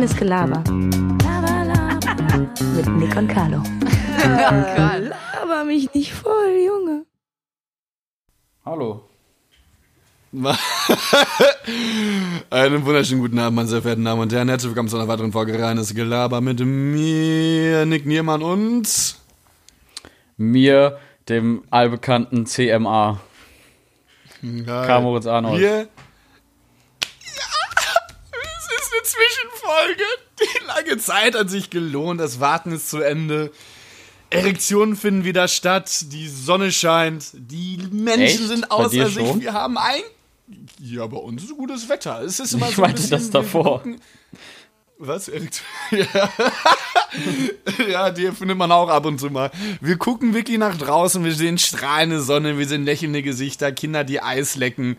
Reines Gelaber. Mit Nick und Carlo. Laber mich nicht voll, Junge. Hallo. Einen wunderschönen guten Abend, meine sehr verehrten Damen und Herren. Herzlich willkommen zu einer weiteren Folge Reines Gelaber mit mir, Nick Niermann und Mir, dem allbekannten CMA. Geil. Kamoritz Arnold. Wir. Ja, es ist eine Zwischenfolge. Die lange Zeit hat sich gelohnt. Das Warten ist zu Ende. Erektionen finden wieder statt. Die Sonne scheint. Die Menschen Echt? sind außer sich. Wir haben ein. Ja, bei uns ist gutes Wetter. Es ist immer Ich so ein meinte bisschen, das davor. Was? Ja. ja, die findet man auch ab und zu mal. Wir gucken wirklich nach draußen, wir sehen strahlende Sonne, wir sehen lächelnde Gesichter, Kinder, die Eis lecken,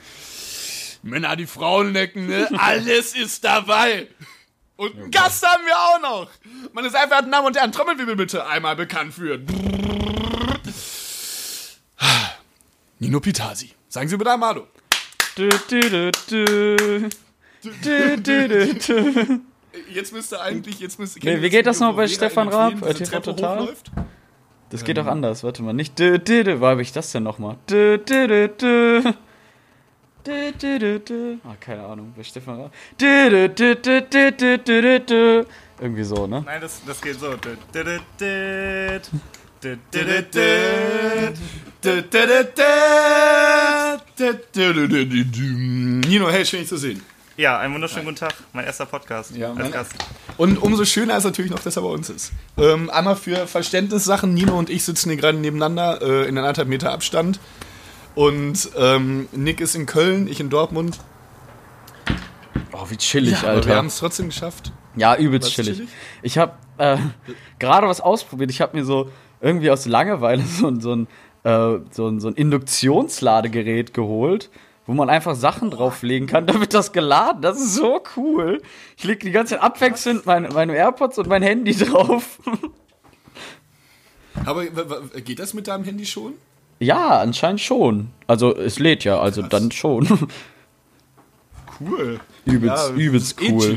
Männer, die Frauen lecken, ne? Alles ist dabei. Und einen Gast haben wir auch noch. Meine sehr verehrten Damen und Herren, Trommelwirbel bitte einmal bekannt führen. Nino Pitasi. Sagen Sie bitte einmal Hallo. Jetzt müsste eigentlich, jetzt müsste. Nee, wie geht das noch bei Stefan Raab, TV Total? Das geht doch anders, warte mal. Nicht du, du, du. Wo habe ich das denn nochmal? Du, du, du, du. Du, du, du, du. Ah, keine Ahnung, bei Stefan Raab. Du, du, du, du, du, du, du, Irgendwie so, ne? Nein, das, das geht so. Du, du, du, du. Nino, hey, schön, dich zu sehen. Ja, einen wunderschönen guten Tag. Mein erster Podcast. Ja, als Gast. Und umso schöner ist natürlich noch, dass er bei uns ist. Ähm, einmal für Verständnissachen. Nino und ich sitzen hier gerade nebeneinander äh, in anderthalb Meter Abstand. Und ähm, Nick ist in Köln, ich in Dortmund. Oh, wie chillig, aber wir Alter. haben es trotzdem geschafft. Ja, übelst Was, chillig. chillig? Ich habe äh, gerade was ausprobiert. Ich habe mir so irgendwie aus Langeweile so, ein- so, ein, äh, so, ein, so ein Induktionsladegerät geholt, wo man einfach Sachen drauflegen kann, damit das geladen. Das ist so cool. Ich lege die ganze Zeit abwechselnd meine, meine AirPods und mein Handy drauf. Aber geht das mit deinem Handy schon? Ja, anscheinend schon. Also es lädt ja, also dann schon. Cool. übelst, übelst Eh cool.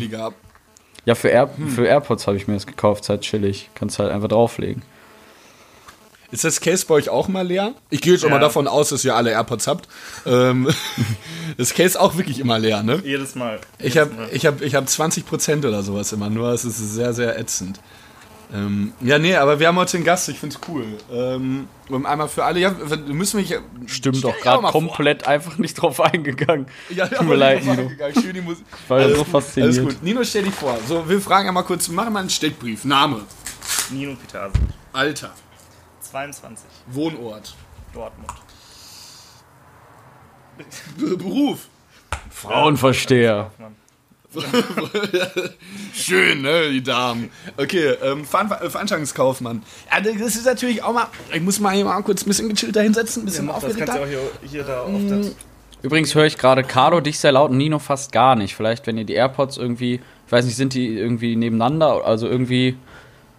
Ja, für, Air, für AirPods habe ich mir das gekauft, ist halt chillig. Kannst halt einfach drauflegen. Ist das Case bei euch auch mal leer? Ich gehe jetzt auch Ja. mal davon aus, dass ihr alle AirPods habt. Ähm, das Case auch wirklich immer leer, ne? Jedes Mal. Ich Jedes habe ich hab, ich hab 20% oder sowas immer nur. Es ist sehr, sehr ätzend. Ähm, ja, nee, aber wir haben heute einen Gast. Ich find's cool. Ähm, einmal für alle. Ja, wir müssen mich. Stimmt doch gerade mal vor. komplett einfach nicht drauf eingegangen. Ja, Tut mir leid, Nino. Schön die Musik. war ja Alles so fasziniert. Alles gut. Nino, stell dich vor. So, wir fragen einmal kurz. Machen wir einen Steckbrief. Name, Nino Pitase. Alter, 22. Wohnort, Dortmund. Beruf. Frauenversteher. Kaufmann. Schön, ne, die Damen. Okay, ähm, Veran äh, Veranstaltungskaufmann. Ja, das ist natürlich auch mal. Ich muss mal hier mal kurz ein bisschen gechillter hinsetzen, ein bisschen Das kannst du auch hier, hier da auf Mm. das. Übrigens höre ich gerade Carlo dich sehr laut und Nino fast gar nicht. Vielleicht, wenn ihr die AirPods irgendwie, ich weiß nicht, sind die irgendwie nebeneinander, also irgendwie,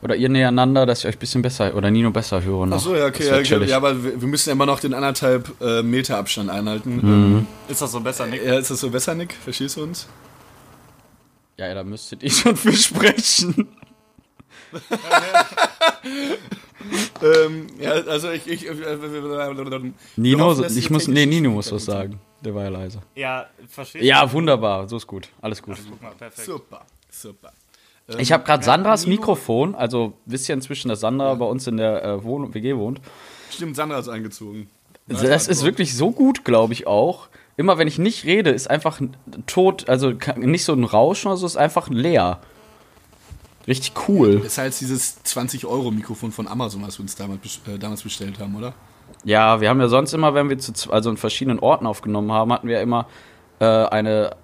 oder ihr nebeneinander, dass ich euch ein bisschen besser, oder Nino besser höre noch. Achso, ja, Das okay. Ja, okay. ja, aber wir wir müssen ja immer noch den anderthalb äh, Meter Abstand einhalten. Mhm. Ist das so besser, Nick? ja, ist das so besser, Nick? Verstehst du uns? Ja, ja, da müsstet ihr schon für sprechen. Ähm, ja, also ich. ich äh, Nino, ich muss, nee, Nino muss was sagen. Der war ja leise. Ja, verstehe Ja, wunderbar, so ist gut, alles gut. Guck mal, perfekt. Super, super. Ähm, Ich habe gerade Sandras Nino- Mikrofon, also wisst ihr inzwischen, dass Sandra bei uns in der äh, Wohn WG wohnt. Stimmt, Sandra ist eingezogen. Das ist wirklich so gut, glaube ich auch. Immer wenn ich nicht rede, ist einfach tot, also nicht so ein Rauschen oder so, ist einfach leer. Richtig cool. Das ist halt dieses 20-Euro-Mikrofon von Amazon, was wir uns damals, äh, damals bestellt haben, oder? Ja, wir haben ja sonst immer, wenn wir zu, also in verschiedenen Orten aufgenommen haben, hatten wir immer äh, eine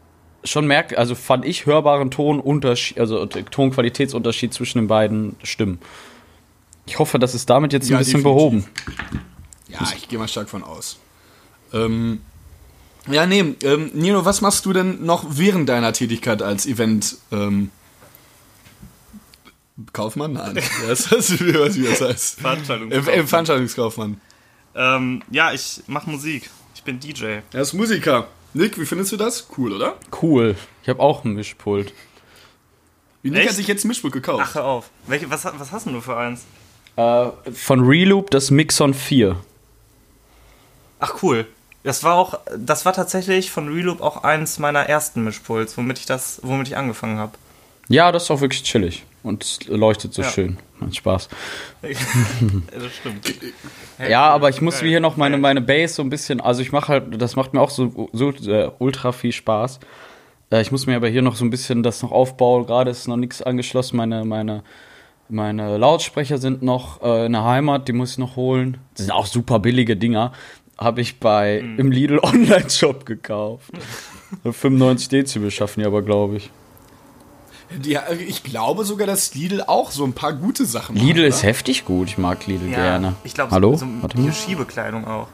schon merkt, also fand ich hörbaren Tonunterschied, also Tonqualitätsunterschied zwischen den beiden Stimmen. Ich hoffe, das ist damit jetzt Ja, ein bisschen definitiv. behoben. Ja, ich gehe mal stark von aus. Ähm, ja, nee, ähm, Nino, was machst du denn noch während deiner Tätigkeit als Event? Ähm, Kaufmann? Nein. Ja, das heißt, wie weiß ich, wie das heißt. Veranstaltung. Äh, äh, Veranstaltungskaufmann. Ähm, ja, ich mache Musik. Ich bin DJ. Er ist Musiker. Nick, wie findest du das? Cool, oder? Cool. Ich habe auch ein Mischpult. Nick hat Echt? sich jetzt ein Mischpult gekauft. Ach, hör auf. Welche, was, was hast denn du für eins? Äh, von Reloop das Mixon 4. Ach, cool. Das war auch, das war tatsächlich von Reloop auch eins meiner ersten Mischpuls, womit ich das, womit ich angefangen habe. Ja, das ist auch wirklich chillig. Und es leuchtet so Ja. schön. Macht Spaß. das stimmt. Ja, aber ich muss Geil. hier noch meine, meine Bass so ein bisschen, also ich mache halt, das macht mir auch so, so äh, ultra viel Spaß. Äh, ich muss mir aber hier noch so ein bisschen das noch aufbauen. Gerade ist noch nichts angeschlossen. Meine, meine, meine Lautsprecher sind noch äh, in der Heimat, die muss ich noch holen. Das sind auch super billige Dinger. Habe ich bei Mhm. im Lidl Online-Shop gekauft. 95 Dezibel schaffen die aber, glaube ich. Die, ich glaube sogar, dass Lidl auch so ein paar gute Sachen Lidl macht, ist heftig gut. Ich mag Lidl gerne. Ich glaube, Hallo? so, so mal. Schiebekleidung auch.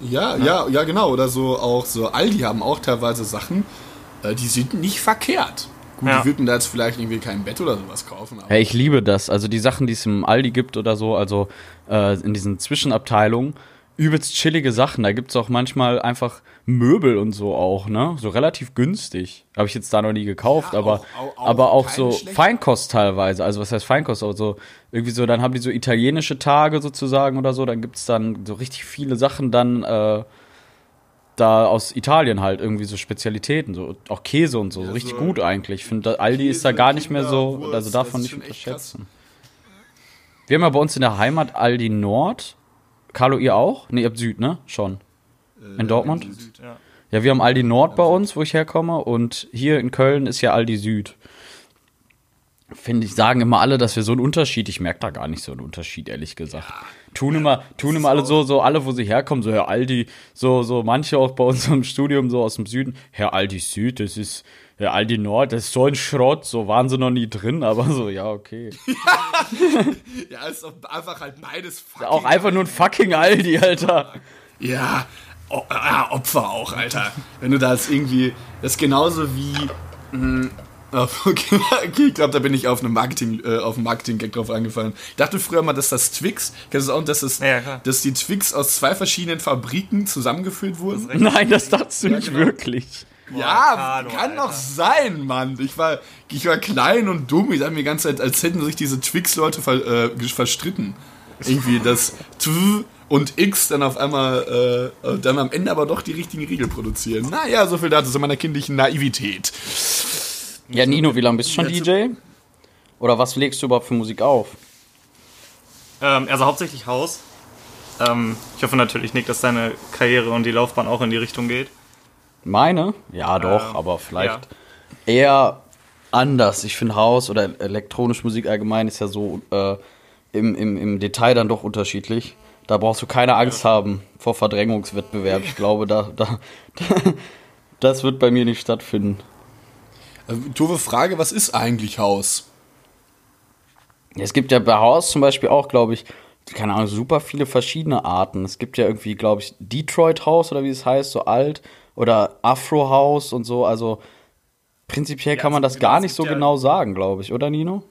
Ja, ja, ja, genau. Oder so auch so Aldi haben auch teilweise Sachen, äh, die sind nicht verkehrt. Gut, Ja. die würden da jetzt vielleicht irgendwie kein Bett oder sowas kaufen. Aber Hey, ich liebe das. Also die Sachen, die es im Aldi gibt oder so, also äh, in diesen Zwischenabteilungen, übelst chillige Sachen. Da gibt es auch manchmal einfach Möbel und so auch, ne? So relativ günstig. Habe ich jetzt da noch nie gekauft, Ja, aber auch- auch- aber auch so schlechten. Feinkost teilweise. Also was heißt Feinkost? Also irgendwie so, dann haben die so italienische Tage sozusagen oder so. Dann gibt es dann so richtig viele Sachen dann äh, da aus Italien halt irgendwie so Spezialitäten, so auch Käse und so, so richtig so gut eigentlich. Ich finde, Aldi ist da Käse, gar nicht mehr so, Kinderwurst, also davon nicht unterschätzen. Wir haben ja bei uns in der Heimat Aldi Nord. Carlo, ihr auch? Ne, ihr habt Süd, ne? Schon. In Dortmund? Ja. Ja, wir haben Aldi Nord bei uns, wo ich herkomme, und hier in Köln ist ja Aldi Süd. Finde ich, sagen immer alle, dass wir so einen Unterschied, ich merke da gar nicht so einen Unterschied, ehrlich gesagt. tun immer, tun immer alle so, so alle, wo sie herkommen, so Herr Aldi, so, so manche auch bei uns im Studium, so aus dem Süden, Herr Aldi Süd, das ist, Herr Aldi Nord, das ist so ein Schrott, so waren sie noch nie drin, aber so, ja, okay. ja, ist doch einfach halt beides fucking Auch einfach nur ein fucking Aldi, Alter. Ja, o ah, Opfer auch, Alter. Wenn du das irgendwie, das ist genauso wie. Mh, okay, okay, ich glaube, da bin ich auf einem Marketing, äh, auf einen Marketing-Gag drauf eingefallen. Ich dachte früher mal, dass das Twix, kennst du das auch, dass, das, Ja, dass die Twix aus zwei verschiedenen Fabriken zusammengeführt wurden? Nein, das dachtest du nicht genau. wirklich. Ja, Carlo, kann Alter. doch sein, Mann. Ich war, ich war klein und dumm. Ich dachte mir die ganze Zeit, als hätten sich diese Twix-Leute ver, äh, verstritten. Irgendwie das Tw und X dann auf einmal, äh, dann am Ende aber doch die richtigen Riegel produzieren. Naja, so viel dazu zu meiner kindlichen Naivität. Ja, Nino, wie lange bist du schon Ja, DJ? Oder was legst du überhaupt für Musik auf? Ähm, also hauptsächlich Haus. Ähm, ich hoffe natürlich, Nick, dass deine Karriere und die Laufbahn auch in die Richtung geht. Meine? Ja, doch, Ähm, aber vielleicht eher anders. Ich finde Haus oder elektronische Musik allgemein ist ja so äh, im, im, im Detail dann doch unterschiedlich. Da brauchst du keine Angst haben vor Verdrängungswettbewerb. Ich glaube, da, da, das wird bei mir nicht stattfinden. Äh, doofe Frage, was ist eigentlich Haus? Es gibt ja bei Haus zum Beispiel auch, glaube ich, keine Ahnung, super viele verschiedene Arten. Es gibt ja irgendwie, glaube ich, Detroit House oder wie es heißt, so alt. Oder Afro House und so. Also prinzipiell kann man also das gar nicht so ja- genau sagen, glaube ich, oder Nino?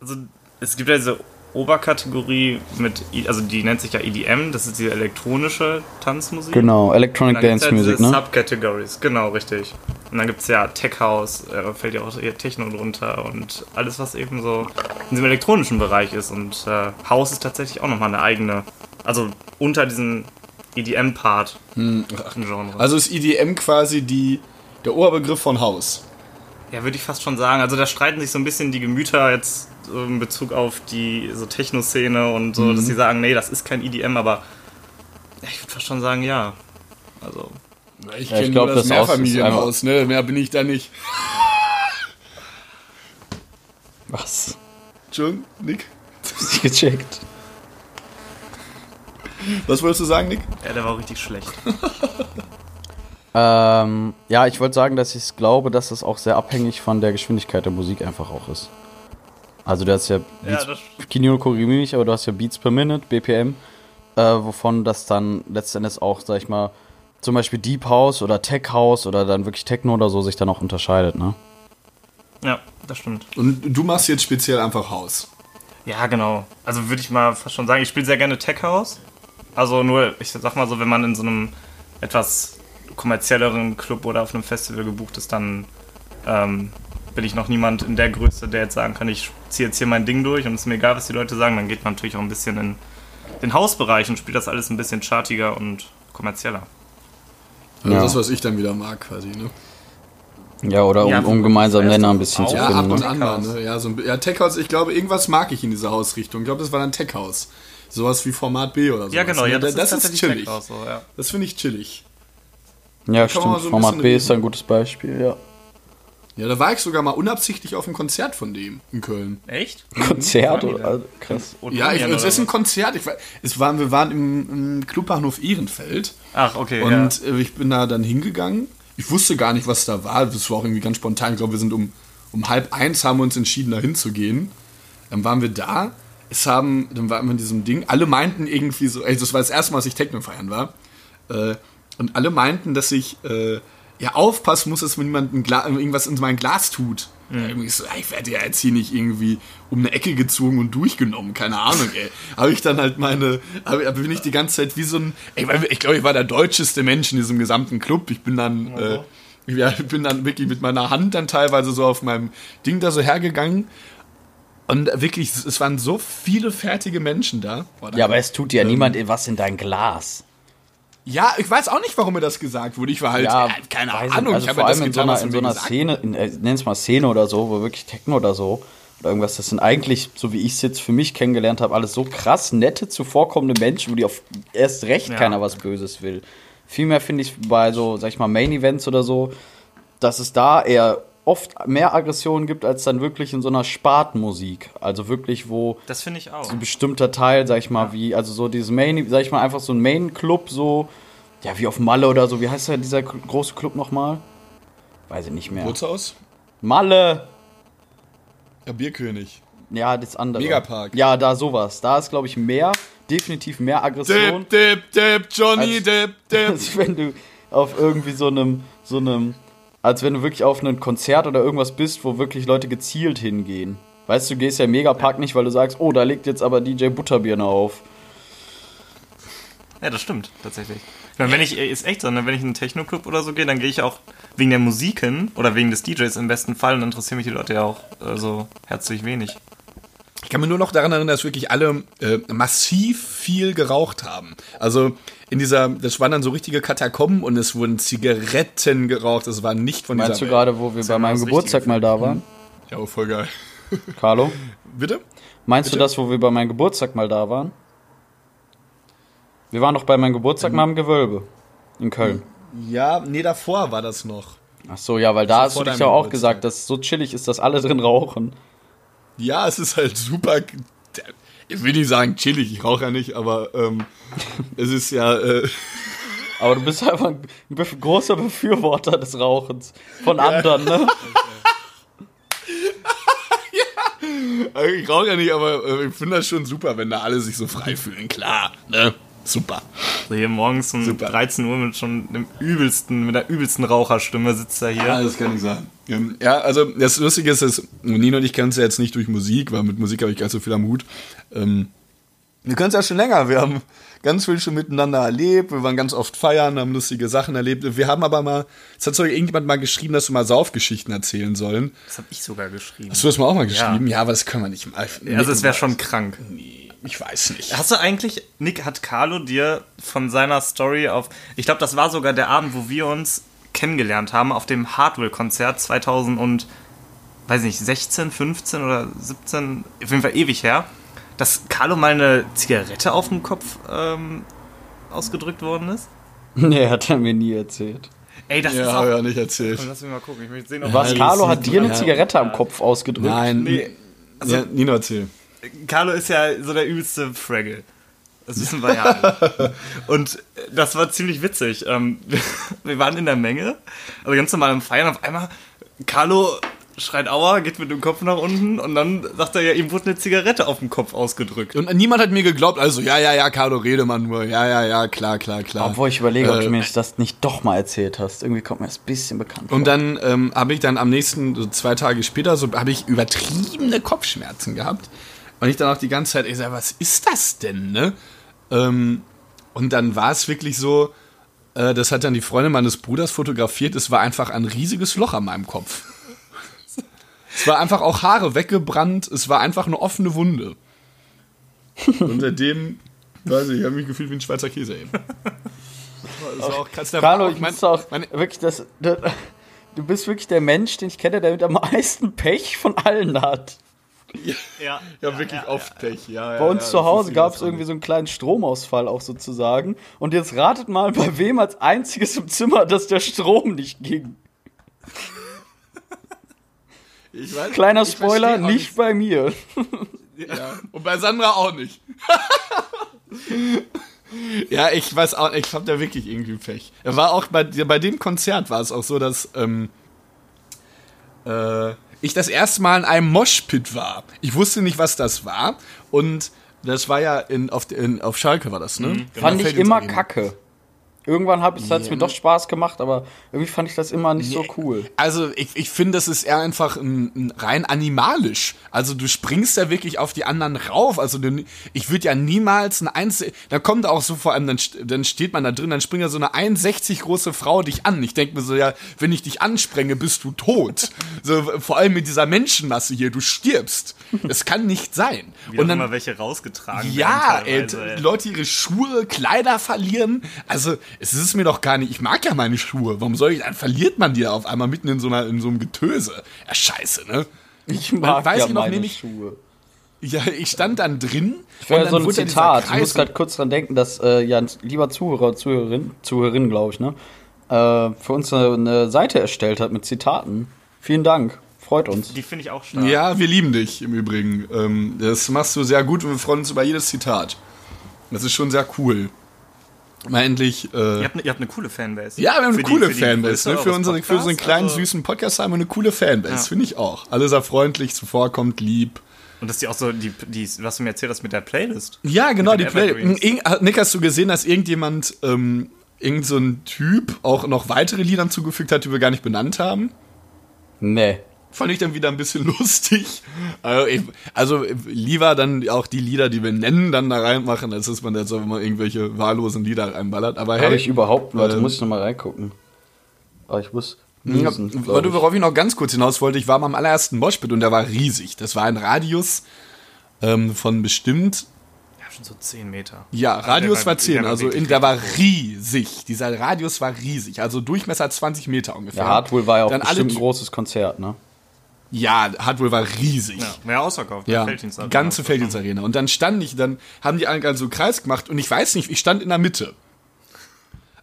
Also es gibt ja diese Oberkategorie mit, also die nennt sich ja EDM, das ist die elektronische Tanzmusik. Genau, Electronic Dance ja Music, ne? Subcategories, genau, richtig. Und dann gibt es ja Tech House, äh, fällt ja auch eher Techno drunter und alles, was eben so in diesem elektronischen Bereich ist. Und äh, House ist tatsächlich auch nochmal eine eigene, also unter diesem EDM-Part im Genre. Also ist EDM quasi die, der Oberbegriff von Haus. Ja, würde ich fast schon sagen. Also da streiten sich so ein bisschen die Gemüter jetzt in Bezug auf die so Techno-Szene und so, dass sie sagen, nee, das ist kein EDM, aber ich würde fast schon sagen, ja. Also, Ich Ja, ich kenne nur das das Mehrfamilienhaus, ne? Mehr bin ich da nicht. Was? Schon, Nick? Nicht gecheckt. Was wolltest du sagen, Nick? ja, der war auch richtig schlecht. Ähm, ja, ich wollte sagen, dass ich glaube, dass es auch sehr abhängig von der Geschwindigkeit der Musik einfach auch ist. Also du hast ja Beats, das- Kino korrigiere mich, aber du hast ja Beats per Minute, BPM, äh, wovon das dann letztendlich auch, sag ich mal, zum Beispiel Deep House oder Tech House oder dann wirklich Techno oder so sich dann auch unterscheidet, ne? Ja, das stimmt. Und du machst jetzt speziell einfach Haus. Ja, genau. Also würde ich mal fast schon sagen, ich spiele sehr gerne Tech House. Also nur, ich sag mal so, wenn man in so einem etwas kommerzielleren Club oder auf einem Festival gebucht ist, dann ähm, bin ich noch niemand in der Größe, der jetzt sagen kann, ich ziehe jetzt hier mein Ding durch und es ist mir egal, was die Leute sagen. Dann geht man natürlich auch ein bisschen in den Hausbereich und spielt das alles ein bisschen chartiger und kommerzieller. Also Ja. das, was ich dann wieder mag, quasi, ne? Ja, oder um, Ja, um gemeinsam Nenner ein bisschen zu auch- Ja, finden. ab und ne? an ne? Ja, so ein, ja, Tech House, ich glaube, irgendwas mag ich in dieser Hausrichtung. Ich glaube, das war dann Tech House. Sowas wie Format B oder so. Ja, genau, ja, das, das, ist ist tatsächlich chillig. So, ja. Das finde ich chillig. Ja, stimmt. so Format B ist ein gutes Beispiel, ja. Ja, da war ich sogar mal unabsichtlich auf einem Konzert von dem in Köln. Echt? Konzert Waren die oder? Also, krass. Ja, ich, es ist ein? Konzert. Ich, war- es waren, wir waren im, im Clubbahnhof Ehrenfeld. Ach, okay, Und ja. äh, ich bin da dann hingegangen. Ich wusste gar nicht, was da war. Das war auch irgendwie ganz spontan. Ich glaube, wir sind um, um halb eins haben wir uns entschieden, da hinzugehen. Dann waren wir da. Es haben, dann waren wir in diesem Ding. Alle meinten irgendwie so, ey, das war das erste Mal, dass ich Techno feiern war. Äh, und alle meinten, dass ich äh, ja aufpassen muss, dass mir niemand irgendwas in mein Glas tut. Ja, irgendwie so, ich werde ja jetzt hier nicht irgendwie um eine Ecke gezogen und durchgenommen, keine Ahnung, ey. Habe ich dann halt meine, hab, bin ich die ganze Zeit wie so ein, ey, ich glaube, ich war der deutscheste Mensch in diesem gesamten Club. Ich bin dann, äh, ja, ich bin dann wirklich mit meiner Hand dann teilweise so auf meinem Ding da so hergegangen. Und wirklich, es waren so viele fertige Menschen da. Boah, Ja, aber es tut ja niemand was in dein Glas. Ja, ich weiß auch nicht, warum mir das gesagt wurde. Ich war halt, Ja, äh, keine Ahnung. Also ich habe vor allem in so getan, einer, in so einer Szene, in, äh, nenn's mal Szene oder so, wo wirklich Techno oder so oder irgendwas, das sind eigentlich, so wie ich es jetzt für mich kennengelernt habe, alles so krass nette, zuvorkommende Menschen, wo die auf erst recht Ja. keiner was Böses will. Vielmehr finde ich bei so, sag ich mal, Main-Events oder so, dass es da eher oft mehr Aggressionen gibt, als dann wirklich in so einer Spartenmusik. Also wirklich, wo Das finde ich auch. ein bestimmter Teil, sag ich mal, wie, also so dieses Main, sag ich mal, einfach so ein Main-Club, so, ja, wie auf Malle oder so. Wie heißt der, dieser große Club nochmal? Weiß ich nicht mehr. Bootshaus? Malle! Ja, Bierkönig. Ja, das andere. Megapark. Ja, da sowas. Da ist, glaube ich, mehr, definitiv mehr Aggression, Dip, dip, dip, Johnny, Als- dip, dip. als wenn du auf irgendwie so einem, so einem, als wenn du wirklich auf ein Konzert oder irgendwas bist, wo wirklich Leute gezielt hingehen. Weißt du, du gehst ja im Megapark nicht, weil du sagst, oh, da legt jetzt aber DJ Butterbirne auf. Ja, das stimmt, tatsächlich. Ich meine, wenn ich, ist echt so, ne, wenn ich in einen Techno-Club oder so gehe, dann gehe ich auch wegen der Musik hin oder wegen des DJs im besten Fall und interessieren mich die Leute ja auch äh, so herzlich wenig. Ich kann mir nur noch daran erinnern, dass wirklich alle äh, massiv viel geraucht haben. Also in dieser, das waren dann so richtige Katakomben und es wurden Zigaretten geraucht. Das war nicht von Meinst du dieser Welt. gerade, wo wir bei meinem Geburtstag mal da waren? Ja, oh, voll geil. Carlo? Bitte? Meinst du Bitte? das, wo wir bei meinem Geburtstag mal da waren? Wir waren doch bei meinem Geburtstag mal im Gewölbe. In Köln. Ja, nee, davor war das noch. Ach so, ja, weil da hast du dich ja auch Geburtstag. gesagt, dass es so chillig ist, dass alle drin rauchen. Ja, es ist halt super. Ich will nicht sagen chillig, ich rauche ja nicht, aber ähm, es ist ja. Äh, Aber du bist einfach ein bef großer Befürworter des Rauchens. Von anderen, ne? Also ich rauche ja nicht, aber äh, ich finde das schon super, wenn da alle sich so frei fühlen. Klar, ne? Super. So hier morgens um Super. 13 Uhr mit schon dem übelsten, mit der übelsten Raucherstimme sitzt er hier. das kann ich sagen. Ähm, ja, also das Lustige ist, dass Nino und ich kennen uns ja jetzt nicht durch Musik, weil mit Musik habe ich gar nicht so viel am Hut. Ähm, wir können es ja schon länger. Wir haben ganz viel schon miteinander erlebt. Wir waren ganz oft feiern, haben lustige Sachen erlebt. Wir haben aber mal, es hat sogar irgendjemand mal geschrieben, dass wir mal Saufgeschichten erzählen sollen. Das habe ich sogar geschrieben. Hast du das mal auch mal geschrieben? Ja, aber das können wir nicht mal. Also es wäre schon krank. Nee, ich weiß nicht. Hast du eigentlich, Nick, hat Carlo dir von seiner Story auf, ich glaube, das war sogar der Abend, wo wir uns kennengelernt haben, auf dem Hardwell-Konzert 2000 und, weiß nicht, 16, 15 oder 17, auf jeden Fall ewig her, dass Carlo mal eine Zigarette auf dem Kopf ähm, ausgedrückt worden ist? Nee, hat er mir nie erzählt. Ey, das ist Ja, auch... habe ich ja nicht erzählt. Lass mich mal gucken, ich möchte sehen, ob... Was, das Carlo ist hat dir eine ja. Zigarette am Kopf ausgedrückt? Nein. Nee, also- ja, Nino, erzähl. Carlo ist ja so der übelste Fraggle. Das wissen wir ja alle. Und das war ziemlich witzig. Ähm, Wir waren in der Menge, also ganz normal am Feiern. Auf einmal, Carlo schreit Aua, geht mit dem Kopf nach unten und dann sagt er ja, ihm wurde eine Zigarette auf dem Kopf ausgedrückt. Und niemand hat mir geglaubt, also ja, ja, ja, Carlo, rede mal nur. Ja, ja, ja, klar, klar, klar. Obwohl ich überlege, ob Äh, du mir das nicht doch mal erzählt hast. Irgendwie kommt mir das ein bisschen bekannt vor. Und dann ähm, habe ich dann am nächsten, so zwei Tage später, so habe ich übertriebene Kopfschmerzen gehabt. Und ich dann auch die ganze Zeit, ich sag, was ist das denn, ne? Ähm, und dann war es wirklich so, äh, das hat dann die Freundin meines Bruders fotografiert, es war einfach ein riesiges Loch an meinem Kopf. Es war einfach auch Haare weggebrannt. Es war einfach eine offene Wunde. Und seitdem, weiß ich, ich habe mich gefühlt wie ein Schweizer Käse eben. Das war auch krass. War Carlo, auch ich mein- auch wirklich das, das. Du bist wirklich der Mensch, den ich kenne, der mit am meisten Pech von allen hat. Ja, Ja, wirklich oft Pech. Ja, Bei uns ja, zu Hause gab es irgendwie so einen kleinen Stromausfall auch sozusagen. Und jetzt ratet mal, bei wem als einziges im Zimmer, dass der Strom nicht ging. Ich weiß, Kleiner ich Spoiler, auch nicht bei mir. Ja. Und bei Sandra auch nicht. ja, ich weiß auch, ich hab da wirklich irgendwie Pech. Er war auch bei, bei dem Konzert war es auch so, dass ähm, äh, ich das erste Mal in einem Moshpit war. Ich wusste nicht, was das war. Und das war ja in, auf, in, auf Schalke war das, ne? In der Fand ich immer Arena. kacke. Irgendwann hat es mir doch Spaß gemacht, aber irgendwie fand ich das immer nicht so cool. Also ich, ich finde, das ist eher einfach ein, ein rein animalisch. Also du springst da wirklich auf die anderen rauf. Also du, ich würde ja niemals ein Eins, da kommt auch so vor allem, dann, dann steht man da drin, dann springt ja so eine 1,60 große Frau dich an. Ich denke mir so, ja, wenn ich dich ansprenge, bist du tot. So, vor allem mit dieser Menschenmasse hier, du stirbst. Das kann nicht sein. Wie Und dann, immer welche rausgetragen ja, ey, werden. teilweise, ey. Leute ihre Schuhe, Kleider verlieren. Also, es ist mir doch gar nicht. Ich mag ja meine Schuhe. Warum soll ich, dann verliert man die auf einmal mitten in so, einer, in so einem Getöse. Ja, scheiße, ne? Ich mag weiß ja ich noch, meine nämlich- Schuhe. Ja, ich stand dann drin. Ich und so ein Zitat. Ich muss gerade kurz dran denken, dass äh, ja ein lieber Zuhörer, Zuhörerin, Zuhörerin, glaube ich, ne, äh, für uns eine, eine Seite erstellt hat mit Zitaten. Vielen Dank. Freut uns. Die finde ich auch stark. Ja, wir lieben dich im Übrigen. Ähm, das machst du sehr gut und wir freuen uns über jedes Zitat. Das ist schon sehr cool. Mal endlich. Äh, Ihr, habt ne, ihr habt eine coole Fanbase. Ja, wir haben eine Für die- coole für die Fanbase. Größe Ne? Für, unsere, für Podcasts, unseren kleinen, also- süßen Podcast haben wir eine coole Fanbase. Ja. Finde ich auch. Alle sehr freundlich, zuvorkommt, lieb. Und dass die auch so, die, die, was du mir erzählt hast mit der Playlist. Ja, genau, die den Play. Evergreens. Irg- Nick, hast du gesehen, dass irgendjemand, ähm, irgend so ein Typ auch noch weitere Lieder zugefügt hat, die wir gar nicht benannt haben? Nee. Fand ich dann wieder ein bisschen lustig. Also, ich, also lieber dann auch die Lieder, die wir nennen, dann da reinmachen, als dass man jetzt einfach mal irgendwelche wahllosen Lieder reinballert. Aber Habe hey, ich überhaupt, warte, ähm, muss ich nochmal reingucken. Aber ich muss. Ja, niesen, ich. worauf ich noch ganz kurz hinaus wollte, ich war mal am allerersten Moshpit und der war riesig. Das war ein Radius ähm, von bestimmt, Ja, schon so 10 Meter. ja, Radius der war war- 10, der war also in, der war riesig. Dieser Radius war riesig, also Durchmesser 20 Meter ungefähr. Ja, Hardwool war ja auch Dann alle bestimmt ein großes Konzert, ne? Ja, Hardware war riesig. Ja, wäre ausverkauft. Ja, Felddienst die ganze Felddienstarena. Und dann stand ich, dann haben die alle so einen Kreis gemacht und ich weiß nicht, ich stand in der Mitte.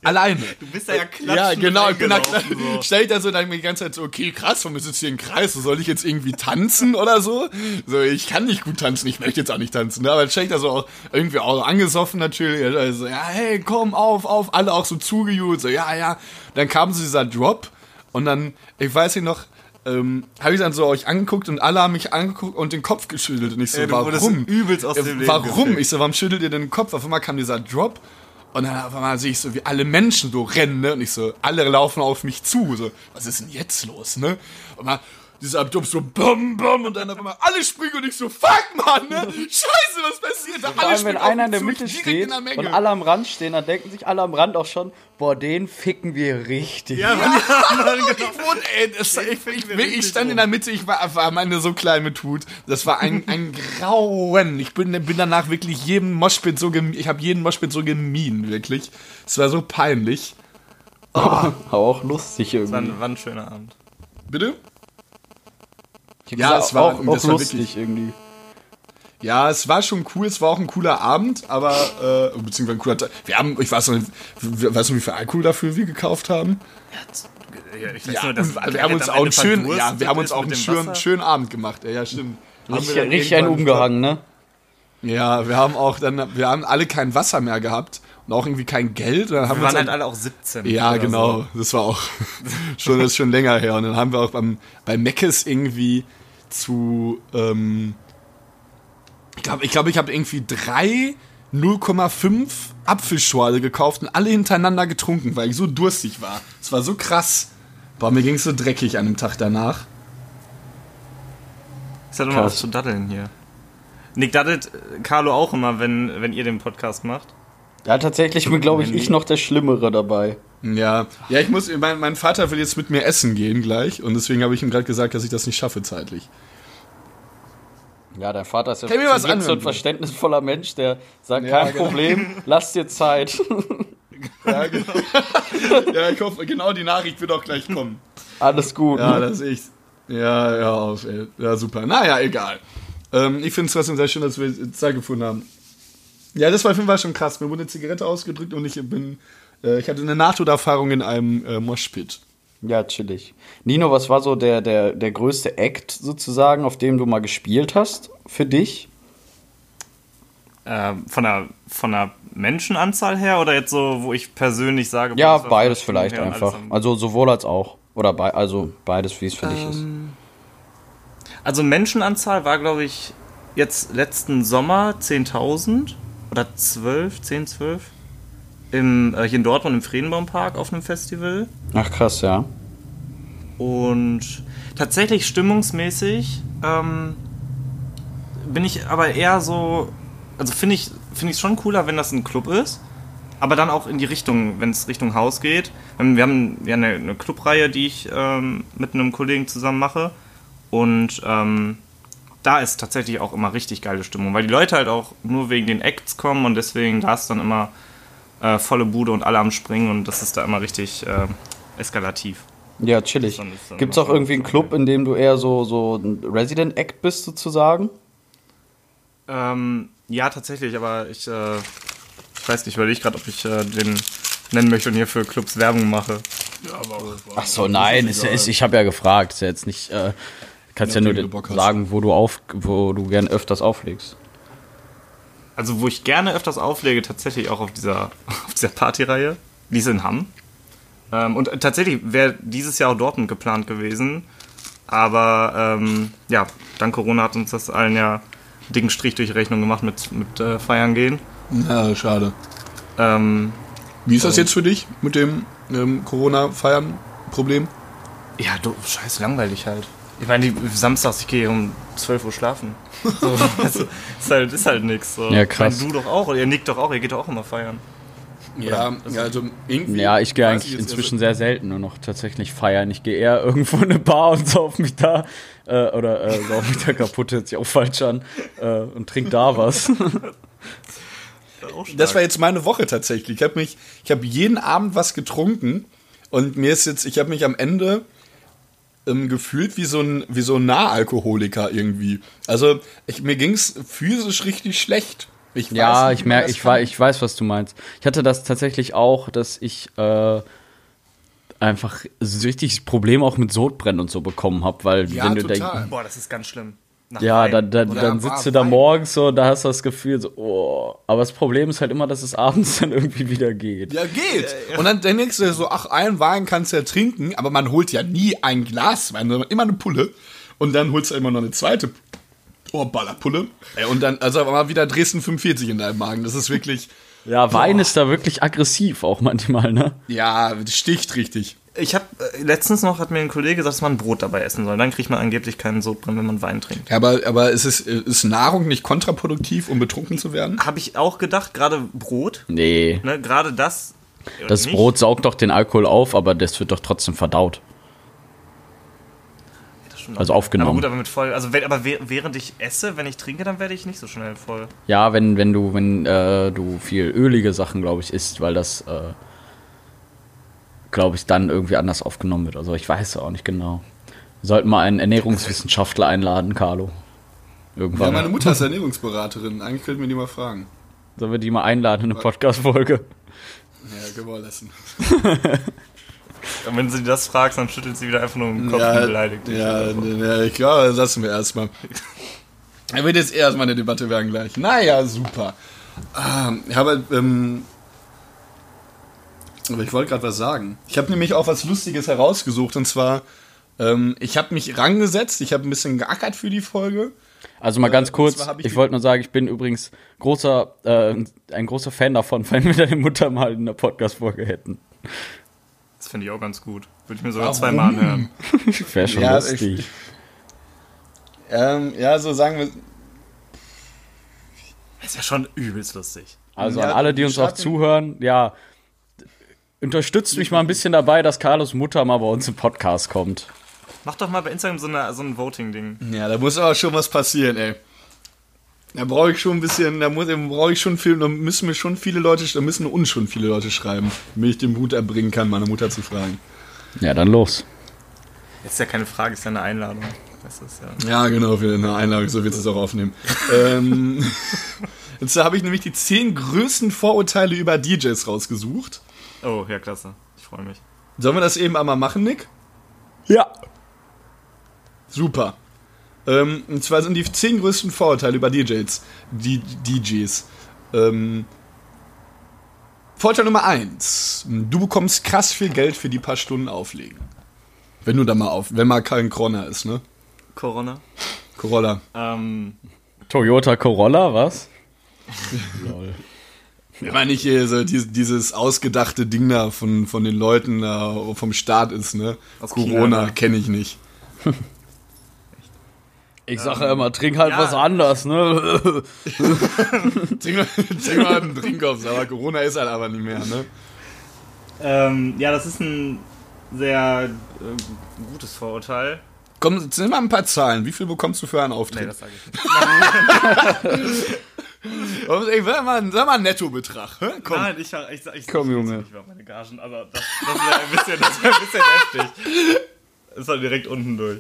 Alleine. Du bist da ja klatschend Ja, genau, ich bin da reingelaufen, so. stell ich da so, dann mir die ganze Zeit so, okay, krass, warum ist jetzt hier ein Kreis? So, Soll ich jetzt irgendwie tanzen oder so? So, ich kann nicht gut tanzen, ich möchte jetzt auch nicht tanzen, ne? aber dann stell ich da so auch irgendwie auch angesoffen natürlich, also, ja, hey, komm, auf, auf, alle auch so zugejubelt, so, ja, ja. Dann kam so dieser Drop und dann, ich weiß nicht noch, ähm, habe ich dann so euch angeguckt und alle haben mich angeguckt und den Kopf geschüttelt und ich so, Ey, warum? übelst aus dem Leben Warum? gefickt. Ich so, warum schüttelt ihr den Kopf? Auf einmal kam dieser Drop und dann auf einmal sehe ich so, wie alle Menschen so rennen, ne? Und ich so, alle laufen auf mich zu. So, was ist denn jetzt los, ne? Und mal dieser Drop so bum bum und dann auf einmal alle springen und ich so, fuck man, ne? Scheiße, was passiert? Da alle allem, wenn auf einer in der Mitte ich steht in der Menge. und alle am Rand stehen, dann denken sich alle am Rand auch schon, boah, den ficken wir richtig. Ja, Mann, ja, Mann, genau. Ich, wohne, ey, das, ich, ich, ich, richtig stand in der Mitte, ich war, war meine so klein mit Hut. Das war ein, ein Grauen. Ich bin, bin danach wirklich jedem Moshpit so gem- ich habe jeden Moshpit so gemieden, wirklich. Es war so peinlich. Aber auch lustig War irgendwie. ein, war ein schöner Abend. Bitte? Ja, es war- auch, auch das war lustig wirklich- irgendwie. Ja, es war schon cool, es war auch ein cooler Abend, aber, äh, beziehungsweise ein cooler Tag. Wir haben, ich weiß noch nicht, weißt du, wie viel Alkohol dafür wir gekauft haben? Ja, ich weiß Ja, nur, dass wir haben uns auch einen schönen, ja, wir haben uns auch einen schönen, schönen Abend gemacht. Ja, ja, stimmt. Richtig, richtig einen umgehangen, ne? Ja, wir haben auch dann, wir haben alle kein Wasser mehr gehabt und auch irgendwie kein Geld. Dann haben Wir waren halt dann- alle auch 17. ja, genau. So. Das war auch schon, das schon länger her. Und dann haben wir auch beim, bei Meckes irgendwie zu, ähm, ich glaube, ich, glaub, ich habe irgendwie drei 0,5 Apfelschorle gekauft und alle hintereinander getrunken, weil ich so durstig war. Es war so krass. Boah, mir ging es so dreckig an dem Tag danach. Ist halt immer was zu daddeln hier. Nick daddelt äh, Carlo auch immer, wenn, wenn ihr den Podcast macht. Ja, tatsächlich bin, glaube ich, ich noch der Schlimmere dabei. Ja, ja, ich muss, mein, mein Vater will jetzt mit mir essen gehen gleich und deswegen habe ich ihm gerade gesagt, dass ich das nicht schaffe zeitlich. Ja, dein Vater ist ja Kann was Glück so ein anhören? verständnisvoller Mensch, der sagt, Ja, kein genau. Problem, lass dir Zeit. Ja, genau. ja, ich hoffe, genau die Nachricht wird auch gleich kommen. Alles gut. Ja, ne? das ist ich. Ja, ja, auf, ey. Ja, super. Naja, egal. Ähm, ich finde es trotzdem sehr schön, dass wir Zeit gefunden haben. Ja, das war auf jeden Fall schon krass. Mir wurde eine Zigarette ausgedrückt und ich bin. Äh, ich hatte eine Nahtoderfahrung in einem äh, Moshpit. Ja, chillig. Nino, was war so der, der, der größte Act sozusagen, auf dem du mal gespielt hast für dich? Äh, von, der, von der Menschenanzahl her oder jetzt so, wo ich persönlich sage, Ja, beides vielleicht einfach. am- Also sowohl als auch. Oder bei, also beides, wie es für dich ist. Also Menschenanzahl war, glaube ich, jetzt letzten Sommer 10.000 oder 12, 10, 12. Im, äh, hier in Dortmund im Friedenbaumpark auf einem Festival. Ach krass, ja. Und tatsächlich stimmungsmäßig ähm, bin ich aber eher so, also finde ich finde ich schon cooler, wenn das ein Club ist, aber dann auch in die Richtung, wenn es Richtung Haus geht. Ähm, Wir haben ja eine, eine Clubreihe, die ich ähm, mit einem Kollegen zusammen mache und ähm, da ist tatsächlich auch immer richtig geile Stimmung, weil die Leute halt auch nur wegen den Acts kommen und deswegen da ist dann immer äh, volle Bude und alle am Springen und das ist da immer richtig äh, eskalativ. Ja, chillig. Gibt es auch irgendwie einen Club, in dem du eher so, so ein Resident Act bist, sozusagen? Ähm, ja, tatsächlich, aber ich, äh, ich weiß nicht, ich überlege gerade, ob ich äh, den nennen möchte und hier für Clubs Werbung mache. Ach so, nein, ist, ja- ist, ich habe ja gefragt. Ist ja jetzt nicht. Äh, kannst ja, Ja, nur sagen, wo du auf, wo du gern öfters auflegst. Also, wo ich gerne öfters auflege, tatsächlich auch auf dieser, auf dieser Partyreihe. Die ist in Hamm. Ähm, und tatsächlich wäre dieses Jahr auch Dortmund geplant gewesen. Aber ähm, ja, dank Corona hat uns das allen ja einen dicken Strich durch die Rechnung gemacht mit, mit äh, Feiern gehen. Ja, schade. Ähm, Wie ist das jetzt für dich mit dem ähm, Corona-Feiern-Problem? Ja, du, scheiße, langweilig halt. Ich meine, samstags, ich gehe um 12 Uhr schlafen. So, also, ist halt, ist halt nix. So. Ja, krass. Ich meine, du doch auch, oder ihr nickt doch auch, ihr geht doch auch immer feiern. Ja, ja, also irgendwie. Ja, ich gehe eigentlich inzwischen sehr selten nur noch tatsächlich feiern. Ich gehe eher irgendwo in eine Bar und sauf mich da. Äh, oder äh, sauf mich da kaputt, hört sich auch falsch an. Äh, und trink da was. Das war jetzt meine Woche tatsächlich. Ich habe mich, ich habe jeden Abend was getrunken und mir ist jetzt, ich habe mich am Ende ähm, gefühlt wie so ein, wie so ein Nahalkoholiker irgendwie. Also ich, mir ging's physisch richtig schlecht. Ich weiß Ja, nicht, ich merke, ich, ich weiß, was du meinst. Ich hatte das tatsächlich auch, dass ich äh, einfach so richtig Problem auch mit Sodbrennen und so bekommen habe, weil Ja, wenn du total. denkst, Boah, das ist ganz schlimm. Nach ja, Wein. dann, dann, sitzt du da morgens so, da hast du das Gefühl so, oh. Aber das Problem ist halt immer, dass es abends dann irgendwie wieder geht. Ja, geht. Und dann, dann denkst du dir so, ach, einen Wein kannst du ja trinken, aber man holt ja nie ein Glas Wein, sondern immer eine Pulle. Und dann holst du immer noch eine zweite Oh, Ballerpulle. Und dann, also mal wieder Dresden 45 in deinem Magen. Das ist wirklich, Ja, Wein ist da wirklich aggressiv auch manchmal, ne? ja, sticht richtig. Ich habe äh, letztens noch hat mir ein Kollege gesagt, dass man Brot dabei essen soll. Dann kriegt man angeblich keinen Sodbrennen, wenn man Wein trinkt. Ja, aber, aber ist, es, ist Nahrung nicht kontraproduktiv, um betrunken zu werden? Habe ich auch gedacht, gerade Brot, Nee. ne, gerade das. äh, Das nicht. Brot saugt doch den Alkohol auf, aber das wird doch trotzdem verdaut. Also aufgenommen. Aber gut, aber mit voll. Also wenn, aber während ich esse, wenn ich trinke, dann werde ich nicht so schnell voll. Ja, wenn, wenn du, wenn äh, du viel ölige Sachen, glaube ich, isst, weil das, äh, glaube ich, dann irgendwie anders aufgenommen wird. Also ich weiß auch nicht genau. Wir sollten mal einen Ernährungswissenschaftler einladen, Carlo. Ja, Irgendwann. meine Mutter ist Ernährungsberaterin. Eigentlich könnten wir die mal fragen. Sollen wir die mal einladen in eine Podcast-Folge? Ja, können wir lassen. Und wenn sie das fragst, dann schüttelt sie wieder einfach nur im Kopf Ja, und beleidigt dich. ja, ja, ich glaube, das lassen wir erstmal. Er wird jetzt erstmal eine Debatte werden gleich. Naja, super. Ah, ja, aber, ähm, aber ich wollte gerade was sagen. Ich habe nämlich auch was Lustiges herausgesucht und zwar, ähm, ich habe mich rangesetzt, ich habe ein bisschen geackert für die Folge. Also mal ganz und kurz, ich ich, wollte nur sagen, ich bin übrigens großer, äh, ein großer Fan davon, wenn wir deine Mutter mal in einer Podcast-Folge hätten. Das finde ich auch ganz gut. Würde ich mir sogar Warum? zweimal anhören. Wäre schon Ja, lustig. ich- Ähm, ja, so sagen wir. Ist ja schon übelst lustig. Also Ja, an alle, die uns auch zuhören, ja, unterstützt mich mal ein bisschen dabei, dass Carlos Mutter mal bei uns im Podcast kommt. Mach doch mal bei Instagram so, eine, so ein Voting-Ding. Ja, da muss aber schon was passieren, ey. Da brauche ich schon ein bisschen, da muss, da brauche ich schon viel, da müssen mir schon viele Leute, da müssen uns schon viele Leute schreiben, damit ich den Mut erbringen kann, meine Mutter zu fragen. Ja, dann los. Jetzt ist ja keine Frage, ist ja eine Einladung. Das ist ja. Ja, genau, für eine Einladung, so wird es auch aufnehmen. ähm, jetzt habe ich nämlich die zehn größten Vorurteile über DJs rausgesucht. Oh, ja, klasse. Ich freue mich. Sollen wir das eben einmal machen, Nick? Ja. Super. Ähm, und zwar sind die zehn größten Vorurteile über DJs. Die DJs. Ähm, Vorteil Nummer eins: Du bekommst krass viel Geld für die paar Stunden auflegen. Wenn du da mal auf, wenn mal kein Corona ist, ne? Corona. Corolla. Ähm, Toyota Corolla, was? Lol. Ich meine nicht hier so dieses, ausgedachte Ding da von, von den Leuten da vom Staat ist, ne? Aus Corona kenne ich nicht. Ich sage ja immer, trink halt ja. was anders, ne? Trink mal, trink mal einen Drink aufs, aber Corona ist halt aber nicht mehr, ne? ähm, ja, das ist ein sehr äh, gutes Vorurteil. Komm, jetzt nimm mal ein paar Zahlen. Wie viel bekommst du für einen Nee, Auftritt? das sage ich nicht. Ey, sag mal, sag mal Nettobetrag. Hä? Komm. Nein, ich, ich, ich, ich Komm, ich Junge. nicht über meine Gagen, aber das, das wäre ein bisschen, das wär ein bisschen heftig. Ist halt direkt unten durch.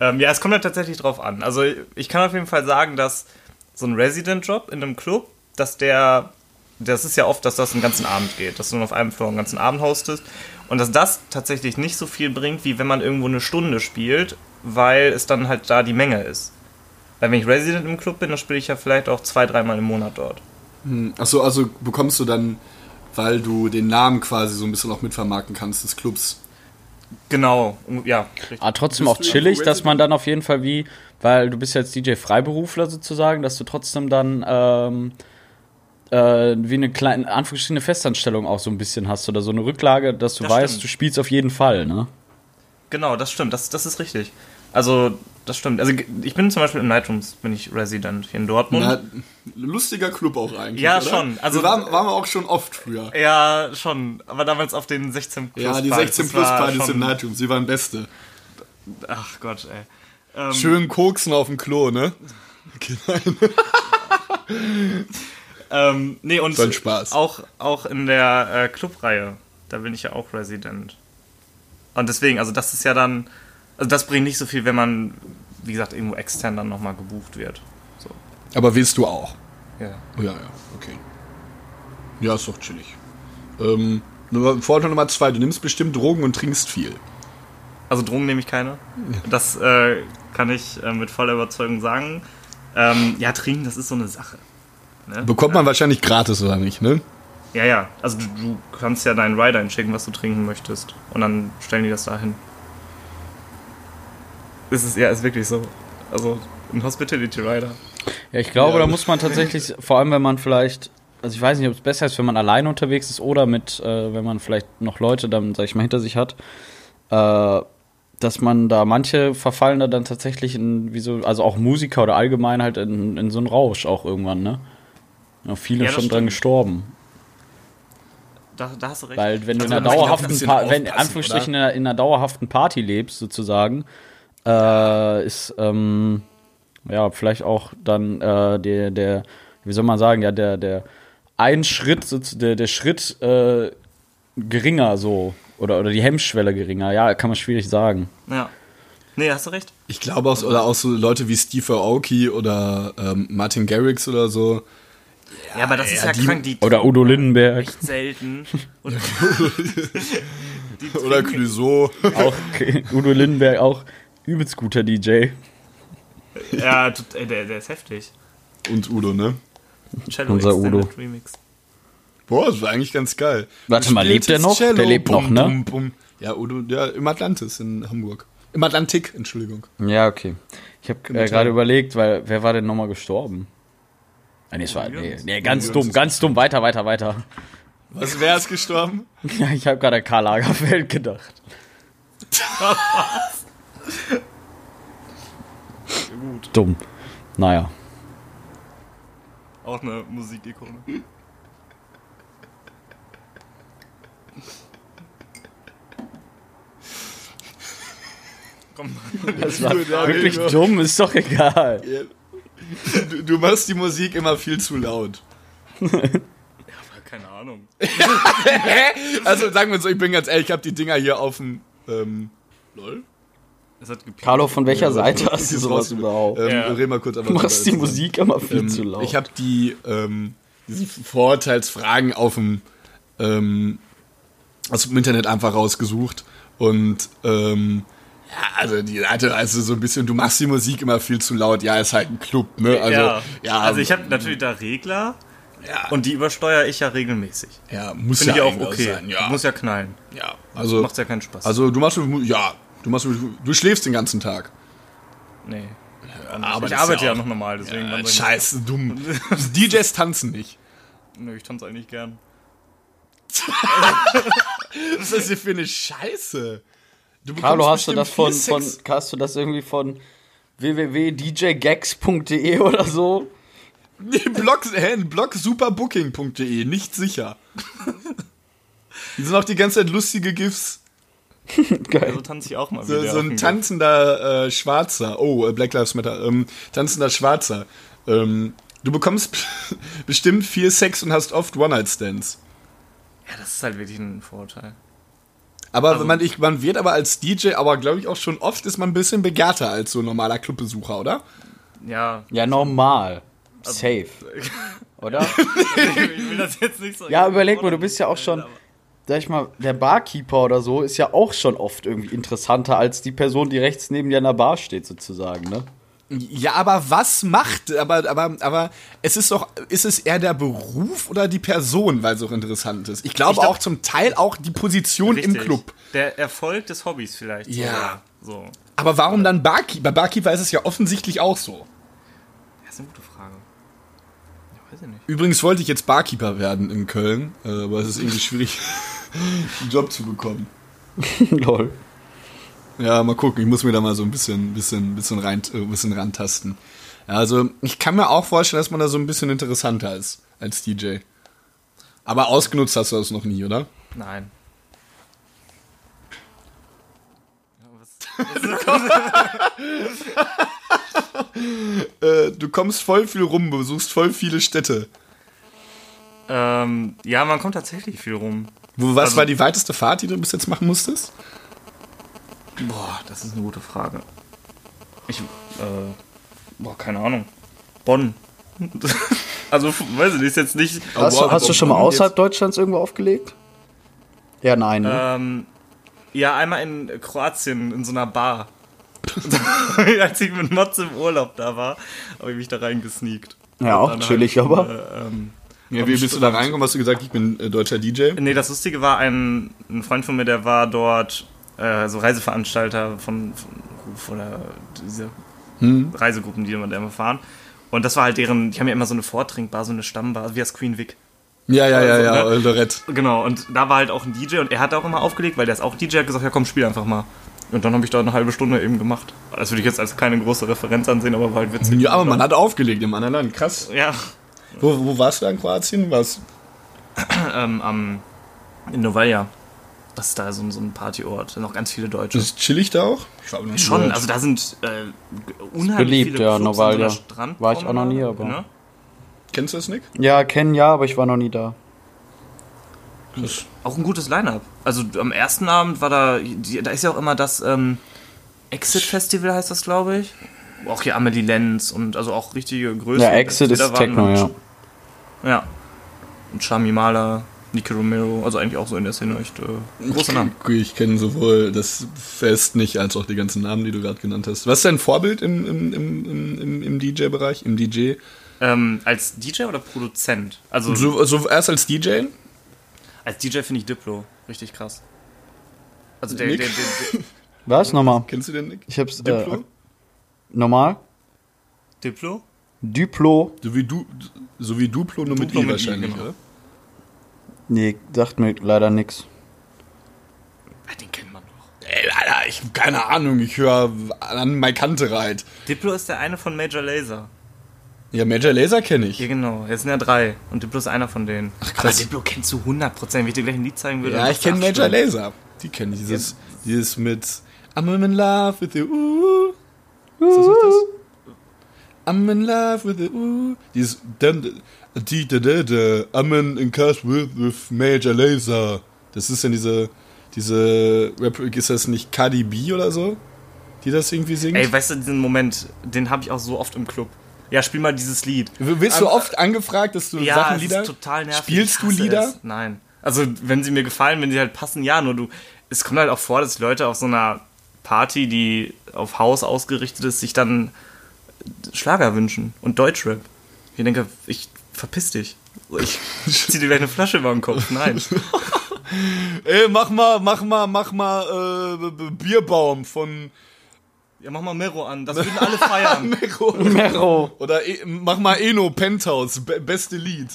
Ähm, ja, es kommt halt tatsächlich drauf an. Also ich kann auf jeden Fall sagen, dass so ein Resident-Job in einem Club, dass der, das ist ja oft, dass das einen ganzen Abend geht, dass du nur auf einem Floor einen ganzen Abend hostest und dass das tatsächlich nicht so viel bringt, wie wenn man irgendwo eine Stunde spielt, weil es dann halt da die Menge ist. Weil wenn ich Resident im Club bin, dann spiele ich ja vielleicht auch zwei, dreimal im Monat dort. Achso, also bekommst du dann, weil du den Namen quasi so ein bisschen auch mitvermarkten kannst des Clubs. Genau, ja. richtig. Aber trotzdem Bist auch chillig, dass man dann auf jeden Fall wie, weil du bist jetzt DJ Freiberufler sozusagen, dass du trotzdem dann ähm, äh, wie eine kleine, in Anführungsstrichen Festanstellung auch so ein bisschen hast oder so eine Rücklage, dass du Das weißt, stimmt. du spielst auf jeden Fall, ne? Genau, das stimmt, das, das ist richtig. Also, das stimmt. Also, ich bin zum Beispiel im Nightrooms, bin ich Resident hier in Dortmund. Na, lustiger Club auch eigentlich. Ja, oder? schon. Also- Also waren, waren wir auch schon oft früher. ja, schon. Aber damals auf den 16 Plus Ja, die Partys, 16 das Plus Partys im Nightroom, sie waren beste. Ach Gott, ey. Ähm, Schön koksen auf dem Klo, ne? Ähm, nee, und Voll Spaß. Auch, auch in der äh, Clubreihe, da bin ich ja auch Resident. Und deswegen, also das ist ja dann, also das bringt nicht so viel, wenn man, wie gesagt, irgendwo extern dann nochmal gebucht wird. So, Aber willst du auch? ja. Ja, ja, okay. Ja, ist doch chillig. Ähm, Nummer- Vorteil Nummer zwei, du nimmst bestimmt Drogen und trinkst viel. Also Drogen nehme ich keine. Das äh, kann ich äh, mit voller Überzeugung sagen. Ähm, ja, trinken, das ist so eine Sache. Ne? Bekommt man wahrscheinlich gratis, oder nicht, ne? Ja, ja. Also du, du kannst ja deinen Rider einschicken, was du trinken möchtest. Und dann stellen die das da hin. Ist es, ja, ist wirklich so. Also ein Hospitality Rider. Ja, ich glaube, Ja. da muss man tatsächlich, vor allem wenn man vielleicht, also ich weiß nicht, ob es besser ist, wenn man alleine unterwegs ist oder mit, äh, wenn man vielleicht noch Leute dann, sag ich mal, hinter sich hat, äh, dass man da, manche verfallen da dann tatsächlich in, wie so, also auch Musiker oder allgemein halt in, in so einen Rausch auch irgendwann, ne? Ja, viele Ja, schon dran stimmt. gestorben. Da, da hast du recht. Weil wenn du in Also einer dauerhaften, pa wenn, Anführungsstrichen, in einer, in einer dauerhaften Party lebst, sozusagen, äh, ist, ähm, ja, vielleicht auch dann äh, der, der, wie soll man sagen, ja, der, der ein Schritt, der, der Schritt äh, geringer so. Oder, oder die Hemmschwelle geringer, ja, kann man schwierig sagen. ja. Nee, hast du recht. Ich glaube auch, oder auch so Leute wie Steve Aoki oder ähm, Martin Garrix oder so. Ja, aber das ist ja, ja die- krank, die Oder Udo Lindenberg, echt selten. Oder Clouseau. auch Udo Lindenberg, auch übelst guter DJ. ja, der, der ist heftig. Und Udo, ne? Cello Unser Udo. Remix. Boah, das war eigentlich ganz geil. Warte mal, lebt der noch? Cello, Der lebt noch, ne? bum, bum. Ja, Udo, ja, im Atlantis in Hamburg. Im Atlantik, Entschuldigung. Ja, okay. Ich habe äh, gerade überlegt, weil wer war denn nochmal gestorben? Ah, nee, es war, nee, nee, ganz dumm, ganz dumm, weiter, weiter, weiter. Was, wer ist gestorben? Ja, ich habe gerade Karl Lagerfeld gedacht. Gut. Dumm. Naja. Auch eine Musikikone. Komm, das war wirklich darüber. dumm, ist doch egal. Du, du, machst die Musik immer viel zu laut. ja, aber keine Ahnung. also sagen wir so, ich bin ganz ehrlich, ich habe die Dinger hier auf dem ähm, LOL. Es hat gepiept. Carlo, von welcher Ja, Seite hast du ist sowas überhaupt? Ähm, Ja. Red mal kurz aber Du machst die. Musik immer viel Ähm, zu laut. Ich habe die ähm, diese Vorurteilsfragen auf dem ähm, aus dem Internet einfach rausgesucht und ähm, ja, also die Seite, also so ein bisschen, du machst die Musik immer viel zu laut. Ja, ist halt ein Club, ne? Also ja. ja, also ich habe natürlich da Regler ja, und die übersteuere ich ja regelmäßig. ja, muss Finde ja ich auch okay. sein. Ja, Muss ja knallen. ja, also Macht ja keinen Spaß. also du machst ja, du machst du schläfst den ganzen Tag. nee. aber ich arbeite ja, ja auch- noch normal, deswegen. Ja, soll ich- scheiße, dumm. DJs tanzen nicht. Nö, ich tanze eigentlich gern. Was ist das hier für eine Scheiße? Du Carlo, hast du das von, von hast du das irgendwie von www.djgags.de oder so? Nee, Blog, hä, Blog superbooking.de, nicht sicher. Die sind auch die ganze Zeit lustige GIFs. Geil. So tanze ich auch mal So, wieder. so ein tanzender äh, Schwarzer. Oh, äh, Black Lives Matter. Ähm, tanzender Schwarzer. Ähm, du bekommst bestimmt viel Sex und hast oft One-Night-Stands. Ja, das ist halt wirklich ein Vorurteil. Aber Also- man, ich, man wird aber als DJ, aber glaube ich auch schon oft, ist man ein bisschen begehrter als so ein normaler Clubbesucher, oder? Ja, Ja, normal. Safe. Oder? ich will das jetzt nicht so. Ja, überleg mal, du bist ja auch schon, Aber- sag ich mal, der Barkeeper oder so ist ja auch schon oft irgendwie interessanter als die Person, die rechts neben dir an der Bar steht, sozusagen, ne? Ja, aber was macht, aber, aber, aber es ist doch, ist es eher der Beruf oder die Person, weil es auch interessant ist? Ich glaube Ich glaub- auch zum Teil auch die Position im Richtig. Club. Der Erfolg des Hobbys vielleicht. Ja. So. Aber warum dann Barkeeper? Bei Barkeeper ist es ja offensichtlich auch so. Das ist eine gute Frage. Weiß ich nicht. Übrigens wollte ich jetzt Barkeeper werden in Köln, äh, aber es ist irgendwie schwierig, einen Job zu bekommen. Lol. Ja, mal gucken. Ich muss mir da mal so ein bisschen, bisschen, bisschen rein, äh, ein bisschen rantasten. Also ich kann mir auch vorstellen, dass man da so ein bisschen interessanter ist als DJ. Aber ausgenutzt hast du das noch nie, oder? Nein. Ja, was, Äh, du kommst voll viel rum, besuchst voll viele Städte. ähm, ja, man kommt tatsächlich viel rum. Wo, was Also- war die weiteste Fahrt, die du bis jetzt machen musstest? Boah, das ist eine gute Frage. Ich, äh, boah, keine Ahnung. Bonn. also, weiß ich nicht, ist jetzt nicht. Hast, wow, du, hast du schon mal außerhalb Deutschlands irgendwo aufgelegt? Ja, nein. Ne? Ähm, ja, einmal in Kroatien in so einer Bar. Als ich mit Mods im Urlaub da war, habe ich mich da reingesneakt. Ja, auch chillig, halt, aber- Äh, ähm, Ja, wie bist du da reingekommen? Hast du gesagt, ich bin äh, deutscher DJ? nee, das Lustige war, ein, ein Freund von mir, der war dort äh, so Reiseveranstalter von, von Ruf oder diese Hm. Reisegruppen, die immer da immer fahren. Und das war halt deren, die haben ja immer so eine Vortrinkbar, so eine Stammbar, wie das Queen Vic. Ja, ja, ja, Also, ja, ne? Lorette. Genau, und da war halt auch ein DJ und er hat auch immer aufgelegt, weil der ist auch DJ, hat gesagt, ja komm, spiel einfach mal. Und dann habe ich da eine halbe Stunde eben gemacht. Das würde ich jetzt als keine große Referenz ansehen, aber war halt witzig. Ja, aber man hat aufgelegt im anderen Land. Krass. Ja, Wo, wo warst du da in Kroatien? Was? ähm, am, in Novalja. Das ist da so, ein- so ein Partyort. Da sind noch ganz viele Deutsche. Ist chillig da auch? Ich war nie Schon, dort. also da sind äh, unheimlich beliebt, viele ja, Clubs Novalja. so War ich auch noch nie, aber- Ne? Kennst du das, Nick? ja, kennen ja, aber ich war noch nie da. Auch ein gutes Line-Up. Also am ersten Abend war da, da ist ja auch immer das ähm, Exit Festival heißt das, glaube ich. Auch hier Amelie Lenz und also auch richtige Größen. Ja, Exit ist waren. Techno, ja. Ja. Und Shami Mala, Nicky Romero, also eigentlich auch so in der Szene echt äh, große Namen. Ich, ich kenne sowohl das Fest nicht als auch die ganzen Namen, die du gerade genannt hast. Was ist dein Vorbild im, im, im, im, im, im DJ-Bereich? Im DJ? Ähm, als DJ oder Produzent? Also So, so erst als DJ? als DJ finde ich Diplo richtig krass. Also der, Nick? der, der, der Was? Nochmal. Kennst du den, Nick? Ich hab's. Diplo? Äh, normal? Diplo? Duplo? So wie du, so wie Duplo, nur mit Duplo I mit I, wahrscheinlich, genau. oder? Nee, sagt mir leider nix. Ja, den kennt man doch. Ey, Alter, ich keine Ahnung, ich höre an Mike Kantereit. Diplo ist der eine von Major Laser. Ja, Major Laser kenne ich. Ja, genau. Jetzt sind ja drei. Und Diplo ist einer von denen. Ach, krass. Aber Diplo kennst du 100%. Wenn ich dir gleich ein Lied zeigen würde. Ja, ich kenne Major stimmt. Laser. Die kenne ich. Dieses, dieses mit I'm in love with you. Uh. Ist das? I'm in love with you. Uh. Dieses dann die da da da I'm in, in cars with, with Major Laser. Das ist dann diese diese Rap ist das nicht Cardi B oder so? Die das irgendwie singt? Ey, weißt du, diesen Moment, den habe ich auch so oft im Club. Ja, spiel mal dieses Lied. Wirst du oft angefragt, dass du Ja, Sachen Lieder ist total nervig. Spielst du Lieder? Es. Nein. Also, wenn sie mir gefallen, wenn sie halt passen, ja, nur du. Es kommt halt auch vor, dass Leute auf so einer Party, die auf Haus ausgerichtet ist, sich dann Schlager wünschen und Deutschrap. Ich denke, ich verpiss dich. Ich zieh dir gleich eine Flasche über den Kopf. Nein. Ey, mach mal, mach mal, mach mal äh, Bierbaum von Ja, mach mal Mero an. Das würden alle feiern. Mero. Mero. Oder e mach mal Eno Penthouse, be beste Lied.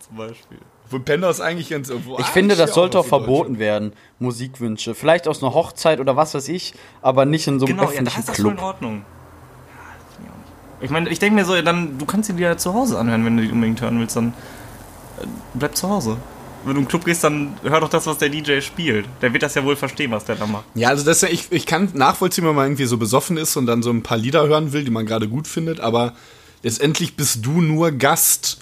Zum Beispiel. Wo Penthouse eigentlich ganz. Wo Ich finde, das sollte auch verboten werden, Musikwünsche. Vielleicht aus einer Hochzeit oder was weiß ich, aber nicht in so einem Genau, ja, öffentlichen ist das voll in Club. Ordnung. Ja, das finde ich auch nicht. Ich meine, ich denke mir so, dann, du kannst sie dir ja zu Hause anhören, wenn du die unbedingt hören willst, dann äh, bleib zu Hause. Wenn du in den Club gehst, dann hör doch das, was der DJ spielt. Der wird das ja wohl verstehen, was der da macht. Ja, also das, ich, ich kann nachvollziehen, wenn man irgendwie so besoffen ist und dann so ein paar Lieder hören will, die man gerade gut findet, aber letztendlich bist du nur Gast.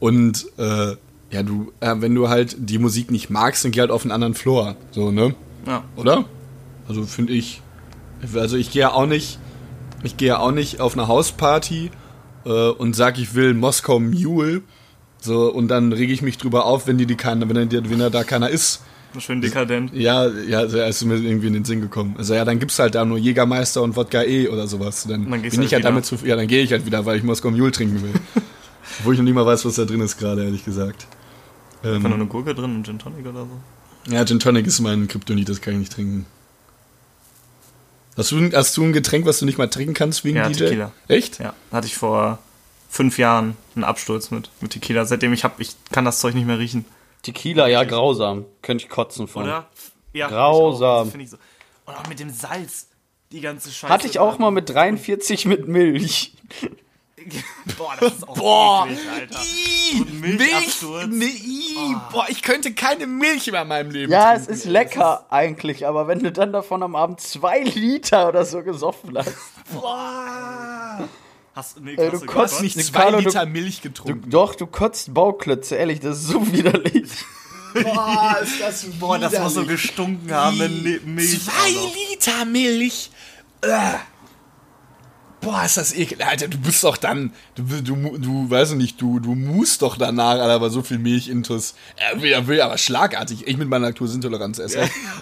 Und äh, ja, du, äh, wenn du halt die Musik nicht magst, dann geh halt auf einen anderen Floor. So, ne? Ja. Oder? Also finde ich. Also ich gehe ja auch nicht. Ich gehe ja auch nicht auf eine Hausparty äh, und sag, ich will Moskau Mule. So, und dann rege ich mich drüber auf, wenn die, die keiner, wenn, er, wenn da keiner ist. Schön dekadent. Ja, ja, also ist mir irgendwie in den Sinn gekommen. Also ja, dann gibt's halt da nur Jägermeister und Wodka E oder sowas. Dann, Dann bin du ich halt halt damit zu, ja, dann gehe ich halt wieder, weil ich Moskau Mule trinken will. Wo ich noch nicht mal weiß, was da drin ist gerade, ehrlich gesagt. Einfach nur Ähm, eine Gurke drin und Gin Tonic oder so. ja, Gin Tonic ist mein Kryptonit, das kann ich nicht trinken. Hast du, ein- hast du ein Getränk, was du nicht mal trinken kannst wegen Ja, DJ? Tequila. Echt? Ja, hatte ich vor fünf Jahren einen Absturz mit, mit Tequila. Seitdem ich hab, ich kann das Zeug nicht mehr riechen. Tequila, ja, grausam. Könnte ich kotzen von. Oder? Ja, Grausam. Das finde ich so. Und auch mit dem Salz. Die ganze Scheiße. Hatte ich auch mal mit 43 mit Milch. Boah, das ist auch Boah, eklig, Alter. Ih, So ein Milchabsturz. Nee, ih, Boah, ich könnte keine Milch mehr in meinem Leben Ja, trinken. es ist lecker eigentlich, aber wenn du dann davon am Abend zwei Liter oder so gesoffen hast. Boah. Hast, nee, Ey, du Du kotzt nicht zwei Carlo, du- Liter Milch Du, getrunken. doch, du kotzt Bauklötze, ehrlich, das ist so widerlich. Boah, ist das Boah, das muss so gestunken haben, wenn Milch. Zwei. Liter Milch. Äh. Boah, ist das ekel. Alter, du bist doch dann, du, du, du weißt nicht, du, du musst doch danach, Alter, aber so viel Milch intus. Er will, er will aber schlagartig. Ich mit meiner Laktoseintoleranz esse.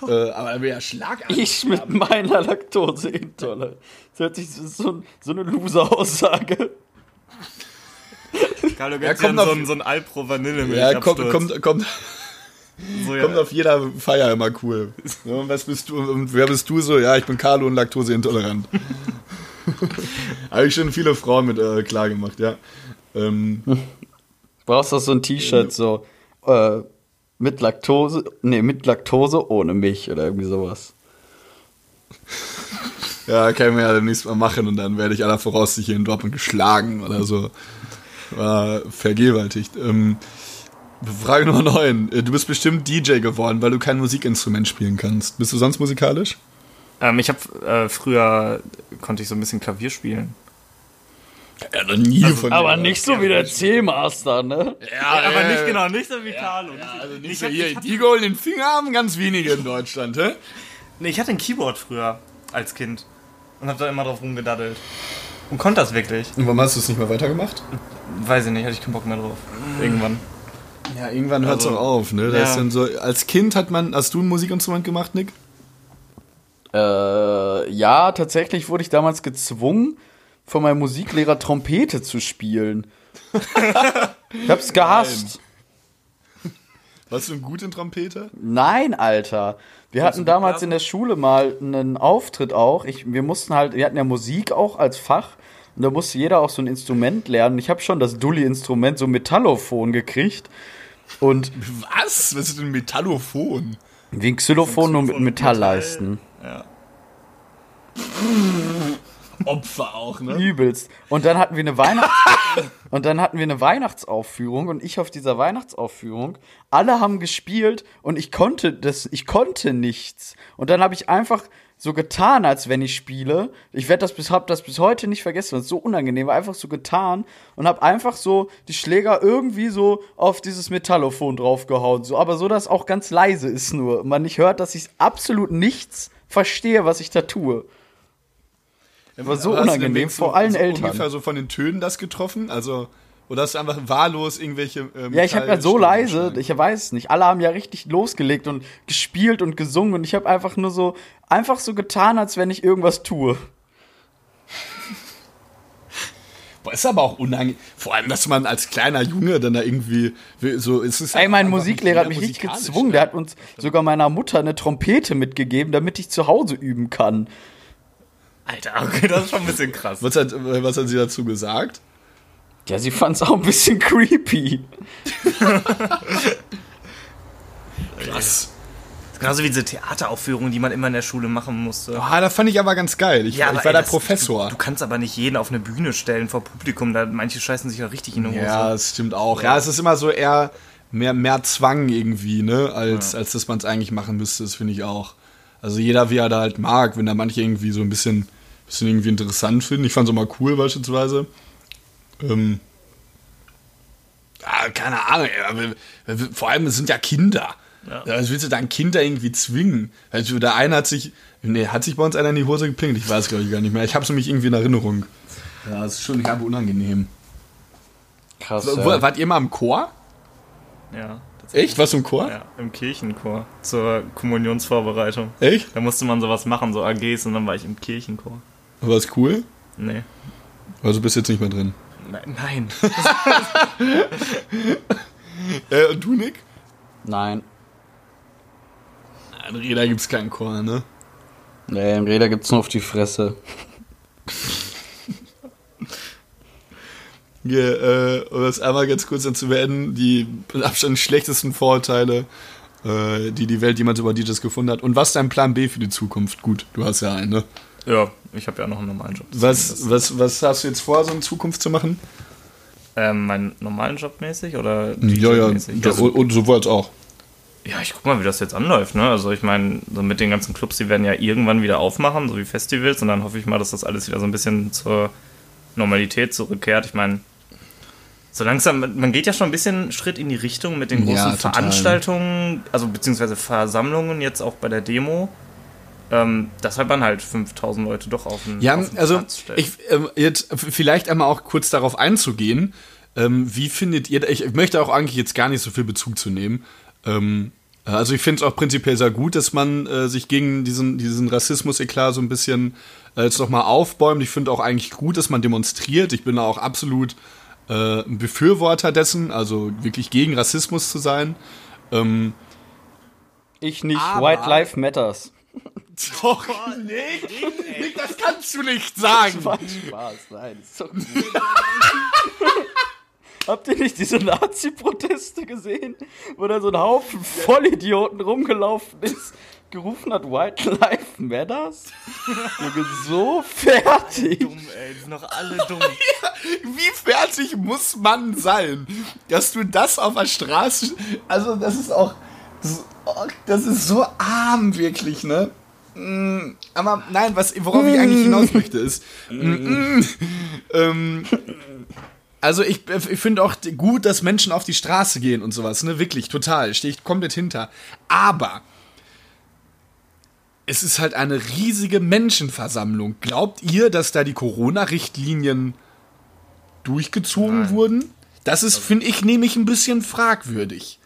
äh, aber er will ja schlagartig. Ich mit meiner Laktoseintoleranz. Das hört sich so, so, eine Loser-Aussage. Carlo Ja, kommt auf- so ein, so ein Alpro-Vanille-Milch. Ja, kommt, kommt, kommt, so, ja. kommt auf jeder Feier immer cool. So, und was bist du, und wer bist du so? Ja, ich bin Carlo und laktoseintolerant. Habe ich schon viele Frauen mit äh, klar gemacht, ja. Ähm, Brauchst du so ein T-Shirt, so äh, mit Laktose, nee, mit Laktose ohne Milch oder irgendwie sowas. Ja, kann ich mir ja demnächst mal machen und dann werde ich aller Voraussicht hier in Dortmund geschlagen oder so. War vergewaltigt. Ähm, Frage Nummer 9. Du bist bestimmt DJ geworden, weil du kein Musikinstrument spielen kannst. Bist du sonst musikalisch? Ähm, ich habe äh, früher konnte ich so ein bisschen Klavier spielen. Ja, noch nie von Aber nicht so wie der C-Master, ne? Ja, aber äh, nicht genau, nicht so wie Carlo. Also nicht ich, so hab- hier, die goldenen Finger haben ganz wenige in Deutschland, hä? nee, ich hatte ein Keyboard früher als Kind und habe da immer drauf rumgedaddelt. Und konnte das wirklich. Und warum hast du es nicht mehr weitergemacht? Weiß ich nicht, hatte ich keinen Bock mehr drauf. Irgendwann. Ja, irgendwann hört es Also, auch auf, ne? Da ja. ist dann so, als Kind hat man, hast du ein Musikinstrument gemacht, Nick? Äh, ja, tatsächlich wurde ich damals gezwungen, von meinem Musiklehrer Trompete zu spielen. ich hab's gehasst. Warst du ein gut in Trompete? Nein, Alter. Wir hatten damals in der Schule mal einen Auftritt auch. Ich, wir mussten halt, wir hatten ja Musik auch als Fach. Und da musste jeder auch so ein Instrument lernen. Ich habe schon das Dulli-Instrument, so Metallophon gekriegt. Und Was? Was ist denn ein Metallophon? wie ein Xylophon nur mit Metallleisten. Ja. Opfer auch, ne? Übelst. Und dann hatten wir eine Weihnachts Und dann hatten wir eine Weihnachtsaufführung und ich auf dieser Weihnachtsaufführung. Alle haben gespielt und ich konnte das, ich konnte nichts. Und dann habe ich einfach so getan, als wenn ich spiele. Ich werde das bis, hab das bis heute nicht vergessen, das ist so unangenehm, war einfach so getan und habe einfach so die Schläger irgendwie so auf dieses Metallophon draufgehauen, so, aber so, dass auch ganz leise ist nur. Man nicht hört, dass ich absolut nichts verstehe, was ich da tue. War so unangenehm vor allen so Eltern. ungefähr so von den Tönen das getroffen? Also, oder hast du einfach wahllos irgendwelche. Ähm, Ja, ich habe ja so leise, ich weiß es nicht. Alle haben ja richtig losgelegt und gespielt und gesungen und ich habe einfach nur so einfach so getan, als wenn ich irgendwas tue. Boah, ist aber auch unangenehm. Vor allem, dass man als kleiner Junge dann da irgendwie so es ist. Ey, mein einfach Musiklehrer hat nicht mich musikalisch, gezwungen. ne? Der hat uns sogar meiner Mutter eine Trompete mitgegeben, damit ich zu Hause üben kann. Alter, okay, das ist schon ein bisschen krass. Was hat, äh, was hat sie dazu gesagt? Ja, sie fand es auch ein bisschen creepy. Krass. Genauso wie diese Theateraufführungen, die man immer in der Schule machen musste. Ah, da fand ich aber ganz geil. Ich, ich aber, war ey, der das- Professor. Du, du kannst aber nicht jeden auf eine Bühne stellen vor Publikum, da manche scheißen sich ja richtig in die Hose. Ja, das stimmt auch. Ja, es ist immer so eher mehr, mehr Zwang irgendwie, ne, als, als dass man es eigentlich machen müsste, das finde ich auch. Also jeder, wie er da halt mag, wenn da manche irgendwie so ein bisschen, bisschen irgendwie interessant finden. Ich fand es auch mal cool beispielsweise. Ähm, ja, keine Ahnung, ey, vor allem es sind ja Kinder. Ja. Ja. Was willst du da ein Kind da irgendwie zwingen? Also der eine hat sich, nee, hat sich bei uns einer in die Hose gepinkt? Ich weiß glaube ich gar nicht mehr. Ich habe es nämlich irgendwie in Erinnerung. Ja, das ist schon herbe unangenehm. Krass. Wo- Wart ihr mal im Chor? Ja, Echt? Was im Chor? ja, im Kirchenchor zur Kommunionsvorbereitung. Echt? Da musste man sowas machen, so AGs, und dann war ich im Kirchenchor. War es cool? Nee. Also bist jetzt nicht mehr drin. Nein. Nein. Äh, und du, Nick? Nein. In Reda gibt's keinen Chor, ne? Nee, im Räder gibt's nur auf die Fresse. Hier, äh, um das einmal ganz kurz dann zu beenden, die mit Abstand schlechtesten Vorurteile, äh, die die Welt jemals über DJs gefunden hat. Und was ist dein Plan B für die Zukunft? Gut, du hast ja einen, ne? Ja, ich habe ja noch einen normalen Job. Was, was, was hast du jetzt vor, so in Zukunft zu machen? Ähm, meinen normalen Job mäßig oder Ja, ja, DJ-mäßig? ja Also, und, und sowohl als auch. Ja, ich guck mal, wie das jetzt anläuft, ne? Also ich meine, so mit den ganzen Clubs, die werden ja irgendwann wieder aufmachen, so wie Festivals, und dann hoffe ich mal, dass das alles wieder so ein bisschen zur Normalität zurückkehrt. Ich meine, so langsam, man geht ja schon ein bisschen Schritt in die Richtung mit den großen Ja. Veranstaltungen, also beziehungsweise Versammlungen jetzt auch bei der Demo. Ähm, dass halt man halt 5000 Leute doch auf den, Ja, auf den also Platz stellt. ich ähm, jetzt vielleicht einmal auch kurz darauf einzugehen. Ähm, wie findet ihr? Ich, ich möchte auch eigentlich jetzt gar nicht so viel Bezug zu nehmen. Ähm, also ich finde es auch prinzipiell sehr gut, dass man äh, sich gegen diesen diesen Rassismus-Eklat so ein bisschen äh, jetzt nochmal aufbäumt. Ich finde auch eigentlich gut, dass man demonstriert. Ich bin da auch absolut äh, ein Befürworter dessen, also wirklich gegen Rassismus zu sein. Ähm, Ich nicht. Aber- White Life Matters. doch, Nick, Nick, das kannst du nicht sagen. Spaß, Spaß, nein, ist doch gut. Habt ihr nicht diese Nazi-Proteste gesehen, wo da so ein Haufen Vollidioten rumgelaufen ist, gerufen hat, White Life Matters? Junge, so fertig. dumm, ey, die sind doch alle dumm. Wie fertig muss man sein, dass du das auf der Straße. Also, das ist auch. Das ist so arm, wirklich, ne? Mm, Aber nein, was, worauf ich eigentlich hinaus möchte, ist. mm, mm, ähm, also ich, ich finde auch gut, dass Menschen auf die Straße gehen und sowas, ne? Wirklich, total. Stehe ich komplett hinter. Aber es ist halt eine riesige Menschenversammlung. Glaubt ihr, dass da die Corona-Richtlinien durchgezogen wurden? Das ist, finde ich, nämlich ein bisschen fragwürdig.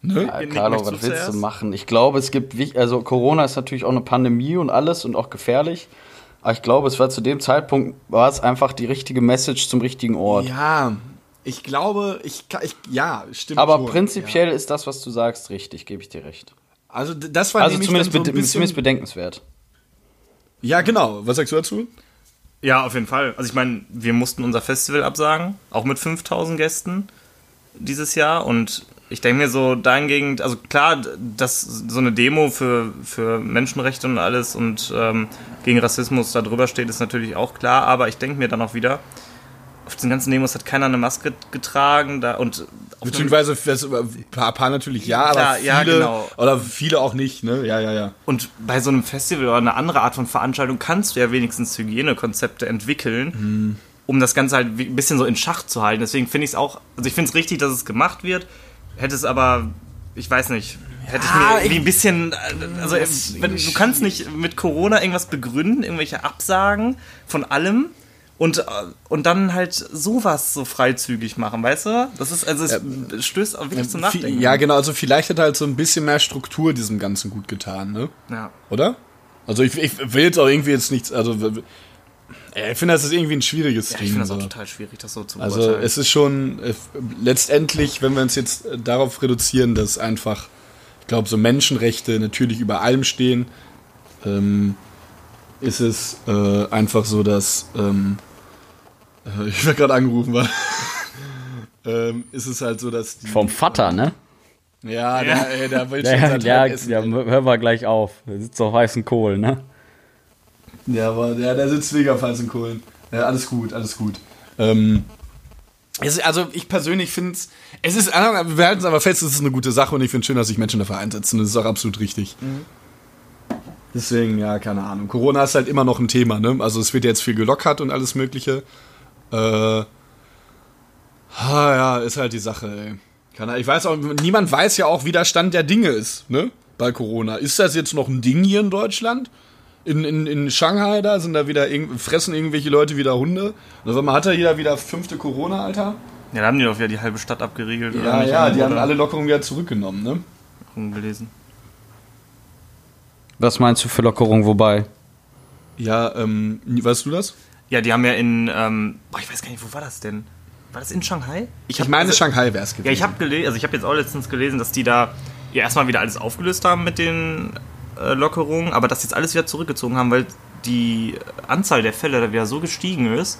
Ne? Ja, Carlo, was willst du machen? Ich glaube, es gibt, also Corona ist natürlich auch eine Pandemie und alles und auch gefährlich. Aber ich glaube, es war zu dem Zeitpunkt, war es einfach die richtige Message zum richtigen Ort. Ja, ich glaube, ich, kann- ich ja, stimmt. Aber schon, prinzipiell ist das, was du sagst, richtig, gebe ich dir recht. Ja. Also, das war Also zumindest, so bede- ein bisschen, zumindest bedenkenswert. Ja, genau. Was sagst du dazu? Ja, auf jeden Fall. Also ich meine, wir mussten unser Festival absagen, auch mit 5000 Gästen dieses Jahr. Und ich denke mir so dahingehend, also klar, dass so eine Demo für, für Menschenrechte und alles und ähm, gegen Rassismus da drüber steht, ist natürlich auch klar. Aber ich denke mir dann auch wieder, auf den ganzen Demos hat keiner eine Maske getragen da und Beziehungsweise das, ein paar, paar natürlich ja, aber Klar, viele, ja, genau. oder viele auch nicht, ne? Ja, ja, ja. Und bei so einem Festival oder einer andere Art von Veranstaltung kannst du ja wenigstens Hygienekonzepte entwickeln, um das Ganze halt ein bisschen so in Schach zu halten. Deswegen finde ich es auch, also ich finde es richtig, dass es gemacht wird. Hätte es aber, ich weiß nicht, hätte ich mir irgendwie ein bisschen, also wenn, du kannst nicht mit Corona irgendwas begründen, irgendwelche Absagen von allem. Und, äh, und dann halt sowas so freizügig machen, weißt du? Das ist, also es stößt auch wirklich zum Viel- Nachdenken. Ja, genau, also vielleicht hat halt so ein bisschen mehr Struktur diesem Ganzen gut getan, ne? ja. Oder? Also ich, ich will jetzt auch irgendwie jetzt nichts, also ich finde, das ist irgendwie ein schwieriges Ja, Ding. ich finde das auch so. total schwierig, das so zu Also beurteilen. es ist schon äh, letztendlich, wenn wir uns jetzt äh, darauf reduzieren, dass einfach, ich glaube, so Menschenrechte natürlich über allem stehen, ähm, ist es äh, einfach so, dass ähm, äh, ich werde gerade angerufen war. ähm, ist es halt so, dass die, Vom Vater, ne? ja, der, ey, der will schon Ja, ja, essen. ja, hören wir gleich auf. Der sitzt auf heißen Kohlen, ne? Ja, aber der, der sitzt auf heißen Kohlen. Ja, alles gut, alles gut. Ähm, ist, also ich persönlich finde es, es ist, äh, wir halten es aber fest, es ist eine gute Sache und ich finde es schön, dass sich Menschen dafür einsetzen. Das ist auch absolut richtig. Deswegen, ja, keine Ahnung. Corona ist halt immer noch ein Thema, ne? Also es wird jetzt viel gelockert und alles Mögliche. Äh, ah, ja, ist halt die Sache, ey. Keine Ahnung. Ich weiß auch, niemand weiß ja auch, wie der Stand der Dinge ist, ne? Bei Corona. Ist das jetzt noch ein Ding hier in Deutschland? In, in, in Shanghai da sind da wieder irgend, fressen irgendwelche Leute wieder Hunde. Also man hat da jeder wieder fünfte Corona, Alter. Ja, da haben die doch wieder die halbe Stadt abgeriegelt. oder Ja, nicht? ja, die haben Oder alle Lockerungen wieder zurückgenommen, ne? gelesen. Was meinst du für Lockerung, wobei? Ja, ähm, weißt du das? Ja, die haben ja in, ähm, boah, ich weiß gar nicht, wo war das denn? War das in Shanghai? Ich hab- meine, also- Shanghai wäre es gewesen. Ja, ich habe gelesen, also ich habe jetzt auch letztens gelesen, dass die da ja erstmal wieder alles aufgelöst haben mit den Lockerungen, aber dass jetzt alles wieder zurückgezogen haben, weil die Anzahl der Fälle da wieder so gestiegen ist.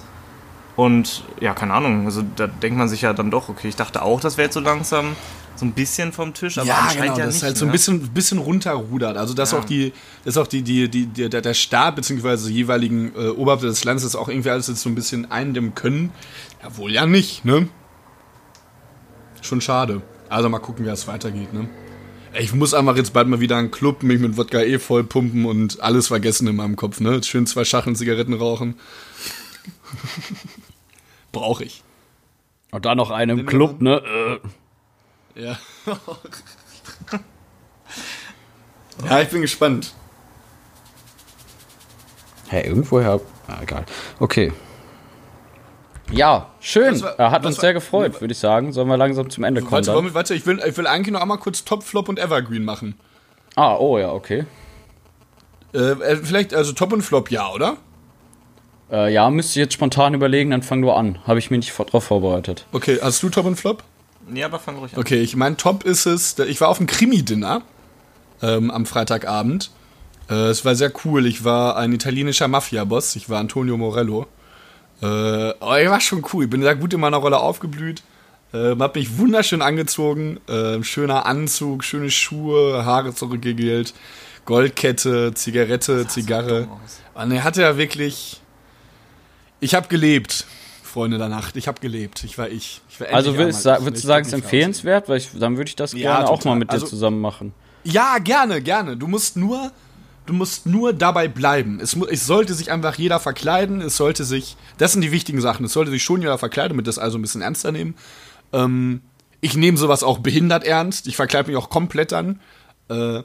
Und ja, keine Ahnung, also da denkt man sich ja dann doch, okay, ich dachte auch, das wäre jetzt so langsam so ein bisschen vom Tisch, aber ja, genau, ja das nicht. ist halt so ein ne? bisschen, bisschen runterrudert. Also, dass Ja. auch die, dass auch die, die, die, der, der Staat bzw. die jeweiligen äh, Oberhäupter des Landes auch irgendwie alles jetzt so ein bisschen eindämmen können. Ja, wohl ja nicht, ne? Schon schade. Also mal gucken, wie es weitergeht, ne? Ich muss einfach jetzt bald mal wieder einen Club, mich mit Wodka eh voll pumpen und alles vergessen in meinem Kopf, ne? Schön zwei Schachteln Zigaretten rauchen. Brauche ich. Und dann noch einen im Club, ne? Äh. Ja. ja, ich bin gespannt. Hey, irgendwoher. Ah, egal. Okay. Ja, schön. War- er hat uns war- sehr gefreut, würde ich sagen. Sollen wir langsam zum Ende kommen? Warte, Dann? warte, ich, will, ich will eigentlich noch einmal kurz Top, Flop und Evergreen machen. Ah, oh ja, okay. Äh, äh, vielleicht, also Top und Flop, ja, oder? Äh, ja, müsste ich jetzt spontan überlegen, dann fang du an. Habe ich mich nicht vor- drauf vorbereitet. Okay, hast du Top und Flop? Nee, aber fang ruhig an. Okay, ich mein Top ist es, ich war auf dem Krimi-Dinner ähm, am Freitagabend. Äh, es war sehr cool. Ich war ein italienischer Mafia-Boss. Ich war Antonio Morello. Äh, oh, ich war schon cool. Ich bin sehr gut in meiner Rolle aufgeblüht. Äh, hab mich wunderschön angezogen. Äh, schöner Anzug, schöne Schuhe, Haare zurückgegelt, Goldkette, Zigarette, Zigarre. Und er hatte ja wirklich. Ich habe gelebt, Freunde der Nacht. Ich habe gelebt. Ich war ich. ich war Also würdest, sa- würdest du sagen, es ist empfehlenswert? Weil ich, dann würde ich das Ja, gerne auch total. mal mit dir Also- zusammen machen. Ja, gerne, gerne. Du musst nur, du musst nur dabei bleiben. Es, es sollte sich einfach jeder verkleiden. Es sollte sich, das sind die wichtigen Sachen. Es sollte sich schon jeder verkleiden, damit das also ein bisschen ernster nehmen. Ähm, ich nehme sowas auch behindert ernst. Ich verkleide mich auch komplett dann. Äh,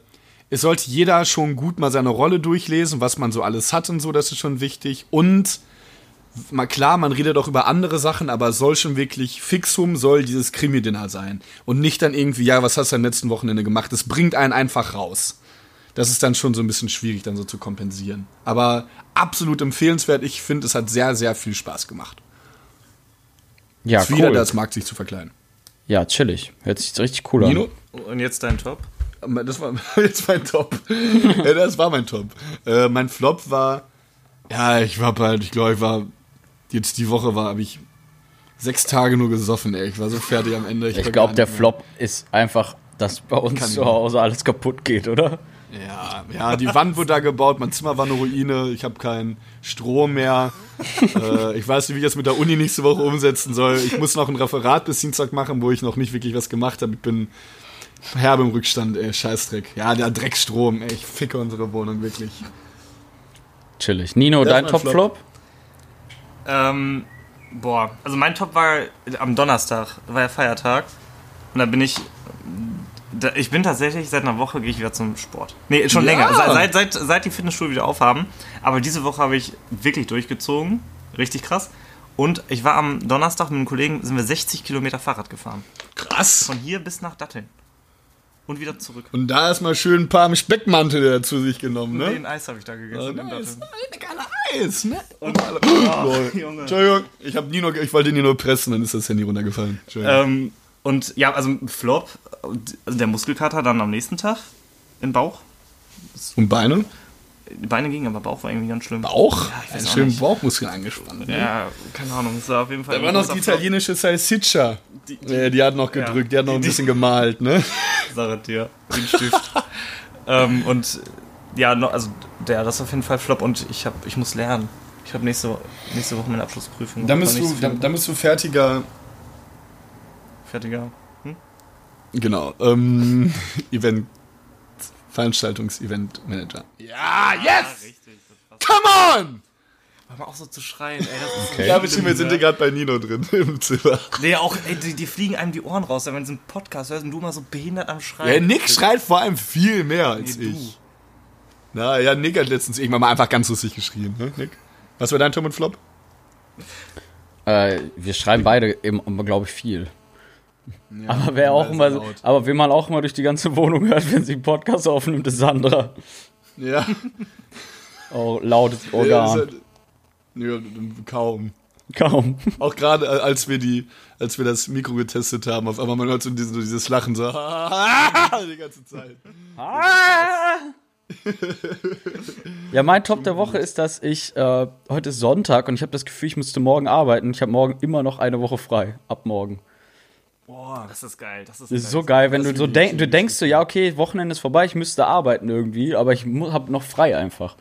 es sollte jeder schon gut mal seine Rolle durchlesen, was man so alles hat und so. Das ist schon wichtig. Und mal klar, man redet auch über andere Sachen, aber soll schon wirklich fixum soll dieses Krimi-Dinner sein. Und nicht dann irgendwie, ja, was hast du am letzten Wochenende gemacht? Das bringt einen einfach raus. Das ist dann schon so ein bisschen schwierig, dann so zu kompensieren. Aber absolut empfehlenswert. Ich finde, es hat sehr, sehr viel Spaß gemacht. Ja, Ist wieder, cool. das mag sich zu verkleiden. Ja, chillig. Hört sich richtig cool Nino? an. Und jetzt dein Top? Das war jetzt mein Top. ja, das war mein Top. Äh, mein Flop war, ja, ich war bald, ich glaube, ich war, jetzt die Woche war, habe ich sechs Tage nur gesoffen, ey. Ich war so fertig am Ende. Ich gar glaube, der mehr. Flop ist einfach, dass bei uns Kann zu ich. Hause alles kaputt geht, oder? Ja, ja, die Wand wurde da gebaut, mein Zimmer war eine Ruine, ich habe keinen Strom mehr. äh, ich weiß nicht, wie ich das mit der Uni nächste Woche umsetzen soll. Ich muss noch ein Referat bis Dienstag machen, wo ich noch nicht wirklich was gemacht habe. Ich bin herbe im Rückstand, ey, Scheißdreck. Ja, der Dreckstrom, ey, ich ficke unsere Wohnung wirklich. Chillig. Nino, Das dein Top-Flop? Ähm, boah, also mein Top war am Donnerstag, war ja Feiertag. Und da bin ich. Ich bin tatsächlich seit einer Woche gehe ich wieder zum Sport. Nee, schon Ja. länger. Seit, seit, seit, die Fitnessstudio wieder aufhaben. Aber diese Woche habe ich wirklich durchgezogen. Richtig krass. Und ich war am Donnerstag mit einem Kollegen, sind wir 60 Kilometer Fahrrad gefahren. Krass. Von hier bis nach Datteln. Und wieder zurück. Und da erstmal schön ein paar Speckmantel zu sich genommen, ne? Den Eis habe ich da gegessen. Oh, nice. Datteln. Lecker Eis, ne? Und, Lol. Junge. Entschuldigung, ich, hab Nino, ich wollte Nino pressen, dann ist das Handy runtergefallen. Entschuldigung. Ähm, und ja, also Flop, also der Muskelkater dann am nächsten Tag im Bauch. Und Beine? Die Beine gingen, aber Bauch war irgendwie ganz schlimm. Bauch? Ja, ich weiß Ein auch schön nicht. Bauchmuskel angespannt. Ne? Ja, keine Ahnung, es war auf jeden Fall. Da war noch die italienische Salsiccia. Die- Die, die, die hat noch Ja. gedrückt, die hat noch ein Die- bisschen gemalt, ne? Sache dir, den Stift. ähm, und ja, no, also der, das ist auf jeden Fall Flop und ich hab, ich muss lernen. Ich habe nächste, nächste Woche meine Abschlussprüfung. Dann bist, du, so dann, dann bist du fertiger, fertiger. Genau, ähm, Event, Veranstaltungs-Event-Manager. Ja, yes! richtig. Come on! Hör mal auch so zu schreien, ey. Das ist Okay. Ja, bestimmt, wir sind hier gerade bei Nino drin im Zimmer. Nee, auch, ey, die, die fliegen einem die Ohren raus, wenn man diesen Podcast hört und du mal so behindert am Schreien. Ja, Nick schreit vor allem viel mehr als Nee, du. ich. Na ja, Nick hat letztens irgendwann mal einfach ganz lustig geschrien, ne, Nick? Was war dein Tom und Flop? Äh, wir schreiben beide immer, glaube ich, viel. Aber wer auch immer, laut. aber wen man auch immer durch die ganze Wohnung hört, wenn sie einen Podcast aufnimmt, ist Sandra. Ja. Oh, lautes Ja, Organ. das- ja, kaum. Kaum. Auch gerade äh, als wir die, als wir das Mikro getestet haben, auf einmal man hört so dieses, so dieses Lachen so die ganze Zeit. Ja, mein Top der Woche ist, dass ich, äh, heute ist Sonntag und ich habe das Gefühl, ich müsste morgen arbeiten. Ich habe morgen immer noch eine Woche frei. Ab morgen. Boah, das ist geil. Das ist, Das ist so geil, wenn du so wirklich denk, du denkst so, ja, okay, Wochenende ist vorbei, ich müsste arbeiten irgendwie, aber ich habe noch frei einfach.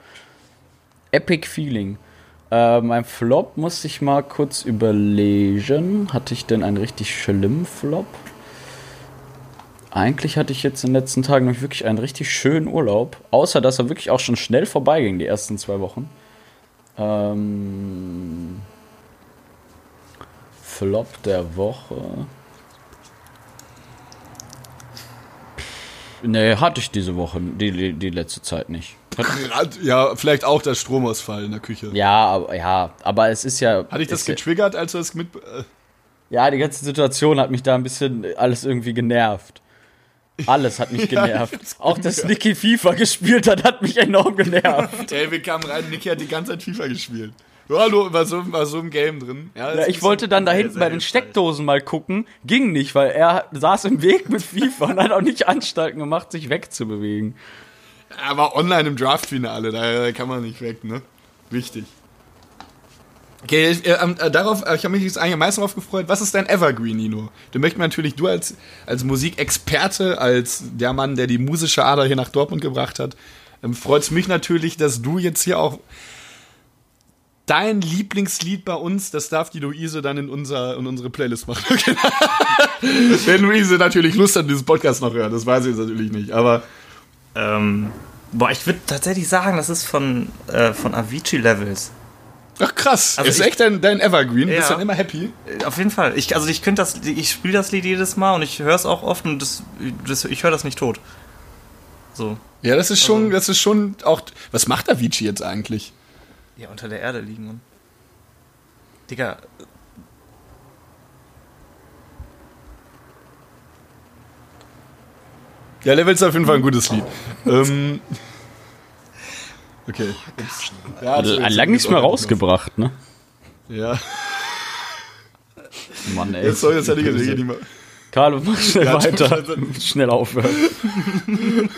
Epic Feeling. Äh, mein Flop musste ich mal kurz überlegen. Hatte ich denn einen richtig schlimmen Flop? Eigentlich hatte ich jetzt in den letzten Tagen noch wirklich einen richtig schönen Urlaub. Außer, dass er wirklich auch schon schnell vorbeiging, die ersten zwei Wochen. Ähm, Flop der Woche. Nee, hatte ich diese Woche, die, die, letzte Zeit nicht. Hat- Ja, vielleicht auch der Stromausfall in der Küche. Ja, aber, ja, aber es ist ja. Hatte ich das ja, getriggert, als du das mit. Äh, ja, die ganze Situation hat mich da ein bisschen alles irgendwie genervt. Alles hat mich Ja, genervt. hab's Auch dass. Nicky FIFA gespielt hat, hat mich enorm genervt. ey, wir kamen rein, Niki hat die ganze Zeit FIFA gespielt. Ja, hallo, war so, war so im Game drin. Ja, Ja, ich wollte dann da hinten bei den. Steckdosen mal gucken. Ging nicht, weil er saß im Weg mit FIFA und hat auch nicht Anstalten gemacht, sich wegzubewegen. Er war online im Draft-Finale, da kann man nicht weg, ne? Wichtig. Okay, ich, äh, äh, darauf, äh, ich habe mich jetzt eigentlich am meisten darauf gefreut. Was ist dein Evergreen, Nino? Du möchtest mir natürlich, du als, als Musikexperte, als der Mann, der die musische Ader hier nach Dortmund gebracht hat, ähm, freut es mich natürlich, dass du jetzt hier auch dein Lieblingslied bei uns, das darf die Luise dann in, unser, in unsere Playlist machen. Wenn Luise natürlich Lust hat, diesen Podcast noch hören, das weiß ich jetzt natürlich nicht, aber Ähm, boah, ich würde tatsächlich sagen, das ist von, äh, von Avicii Levels. Ach krass, Also ist ich- echt dein, dein Evergreen, bist Ja. dann immer happy. Auf jeden Fall. Ich, also ich könnte das, ich spiele das Lied jedes Mal und ich höre es auch oft und das, das, ich höre das nicht tot. So. Ja, das ist schon, Also- das ist schon auch. Was macht Avicii jetzt eigentlich? Ja, unter der Erde liegen und. Digga, Ja, Level ist auf jeden Fall ein gutes Lied. ähm, okay. Jetzt, ja, Also, jetzt- lang nichts mehr rausgebracht, ne? Ja, Mann, ey. jetzt soll jetzt hätte ich jetzt nicht mehr. Carlo, mach schnell Ja, weiter. Schnell aufhören.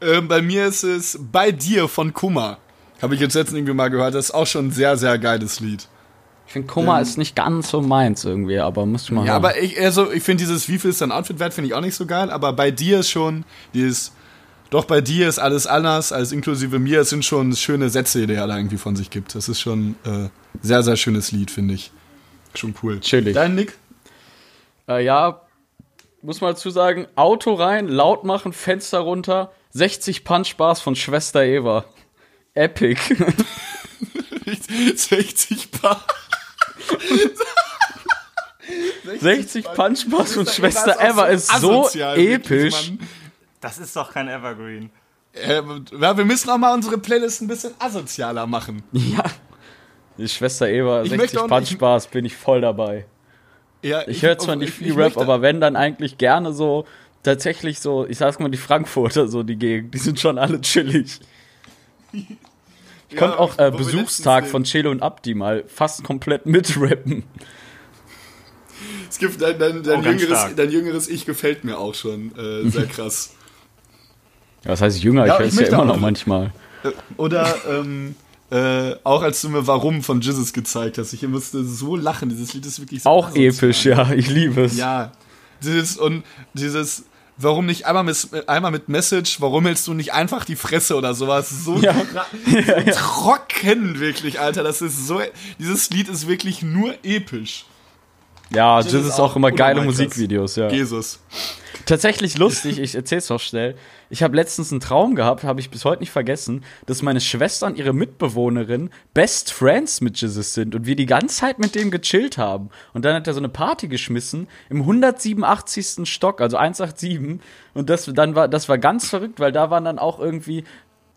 Ähm, bei mir ist es Bei dir von Kummer. Habe ich jetzt letztens irgendwie mal gehört. Das ist auch schon ein sehr, sehr geiles Lied. Ich finde, Kummer ist nicht ganz so meins irgendwie, aber muss ich mal Ja, hören. aber ich, also, ich finde dieses, wie viel ist dein Outfit wert, finde ich auch nicht so geil, aber bei dir ist schon dieses, doch bei dir ist alles anders, als inklusive mir, es sind schon schöne Sätze, die er da irgendwie von sich gibt. Das ist schon äh, sehr, sehr schönes Lied, finde ich. Schon cool. Chillig. Dein Nick? Äh, ja, muss man dazu sagen, Auto rein, laut machen, Fenster runter, 60 Punchbars von Schwester Eva. Epic. 60 Paar. 60 Punchbars von Schwester Eva ist so episch. Das ist doch kein Evergreen. Äh, ja, wir müssen auch mal unsere Playlist ein bisschen asozialer machen. Ja. Die Schwester Eva, Ich 60 möchte auch nicht- Punchbars, bin ich voll dabei. Ja, Ich höre zwar nicht ich- viel ich Rap, aber wenn, dann eigentlich gerne so, tatsächlich so, ich sag's mal, die Frankfurter, so die Gegend, die sind schon alle chillig. Ich konnte auch äh, Besuchstag von Chelo und Abdi mal fast komplett mitrappen. Es gibt dein, dein, dein, jüngeres, dein jüngeres Ich gefällt mir auch schon äh, sehr krass. Ja, was heißt jünger? Ja, ich höre ich es ja immer auch- noch manchmal. Äh, Oder ähm, äh, auch als du mir Warum von Jesus gezeigt hast. Ich musste so lachen. Dieses Lied ist wirklich so Auch asozial. episch, ja, ich liebe es. Ja. Dieses und dieses Warum nicht einmal mit, einmal mit Message, warum hältst du nicht einfach die Fresse oder sowas? So, Ja. so trocken, wirklich, Alter. Das ist so. Dieses Lied ist wirklich nur episch. Ja, das ist auch auch immer geile. Musikvideos, ja. Jesus. Tatsächlich lustig, ich erzähl's noch schnell. Ich habe letztens einen Traum gehabt, habe ich bis heute nicht vergessen, dass meine Schwester und ihre Mitbewohnerin Best Friends mit Jesus sind und wir die ganze Zeit mit dem gechillt haben. Und dann hat er so eine Party geschmissen im 187. Stock, also 187. Und das dann war das war ganz verrückt, weil da waren dann auch irgendwie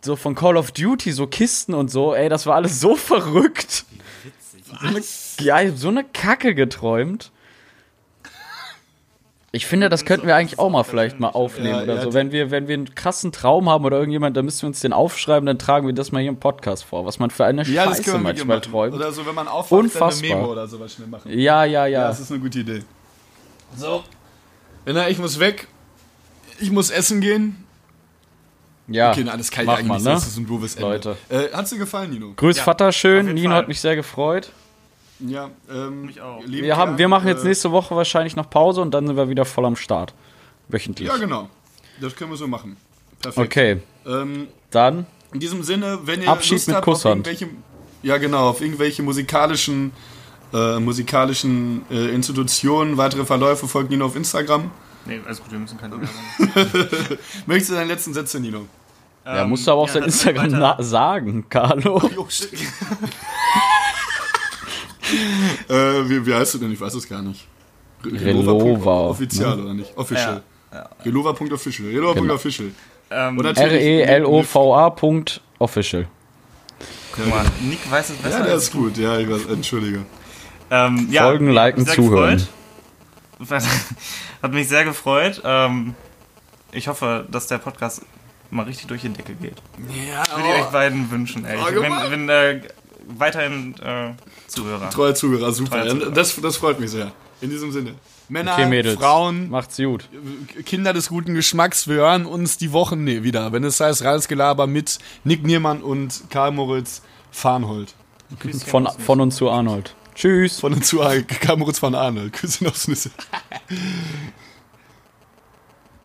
so von Call of Duty so Kisten und so. Ey, das war alles so verrückt. So eine, ja, ich hab so eine Kacke geträumt. Ich finde, das könnten wir eigentlich auch mal vielleicht mal aufnehmen Ja, oder so. Wenn wir, wenn wir einen krassen Traum haben oder irgendjemand, dann müssen wir uns den aufschreiben, dann tragen wir das mal hier im Podcast vor, was man für eine Ja, das Scheiße manchmal träumt. Oder so, wenn man aufwacht, dann eine Unfassbar. Memo oder sowas schnell machen. Ja, ja, Ja, ja. das ist eine gute Idee. So. Lena, ich muss weg. Ich muss essen gehen. Ja, Okay, na, das kann ich eigentlich mal, nicht. ne? Das ist ein doofes Ende. Leute. Äh, hat's dir gefallen, Nino? Grüß Ja, Vater schön, Nino hat mich sehr gefreut. Ja, ähm, Mich auch. Wir, haben, wir machen jetzt äh, nächste Woche wahrscheinlich noch Pause und dann sind wir wieder voll am Start. Wöchentlich. Ja, genau. Das können wir so machen. Perfekt. Okay, Ähm, dann in diesem Sinne, wenn ihr Abschied Lust mit habt auf Kusshand. irgendwelche, ja genau, auf irgendwelche musikalischen, äh, musikalischen äh, Institutionen, weitere Verläufe, folgt Nino auf Instagram. Nee, alles gut, wir müssen keine Werbung. Möchtest du deinen letzten Sätze, Nino? ja, musst du aber auch sein Ähm, dann Instagram weiter. na- sagen, Carlo. Jo. Äh, wie, wie heißt du denn? Ich weiß es gar nicht. Relova, Offizial oder nicht? Official. Ja, ja. Relova.official. Relova.official. Ähm, Oder E R-E-L-O-V-A. Punkt Official. guck mal, Nick weiß es besser. Ja, der ist gut. Ja, ich weiß, entschuldige. Ähm, ja, Folgen, liken, zuhören. gefreut. Hat mich sehr gefreut. Ähm, ich hoffe, dass der Podcast mal richtig durch die Decke geht. Ja, Würde ich euch beiden wünschen, ey. Oh, bin, bin äh, weiterhin äh, Zuhörer. Treuer Zuhörer, super. Treuer Zuhörer. Das, das freut mich sehr. In diesem Sinne. Männer, Okay, Mädels. Frauen, Macht's gut. Kinder des guten Geschmacks, wir hören uns die Wochen nee, wieder, wenn es heißt Reisgelaber mit Nick Niermann und Karl Moritz Farnhold. Küsschen Von, von und zu Arnold. Tschüss. Von und zu Karl Moritz von Arnold. Küsse aufs Nüsse.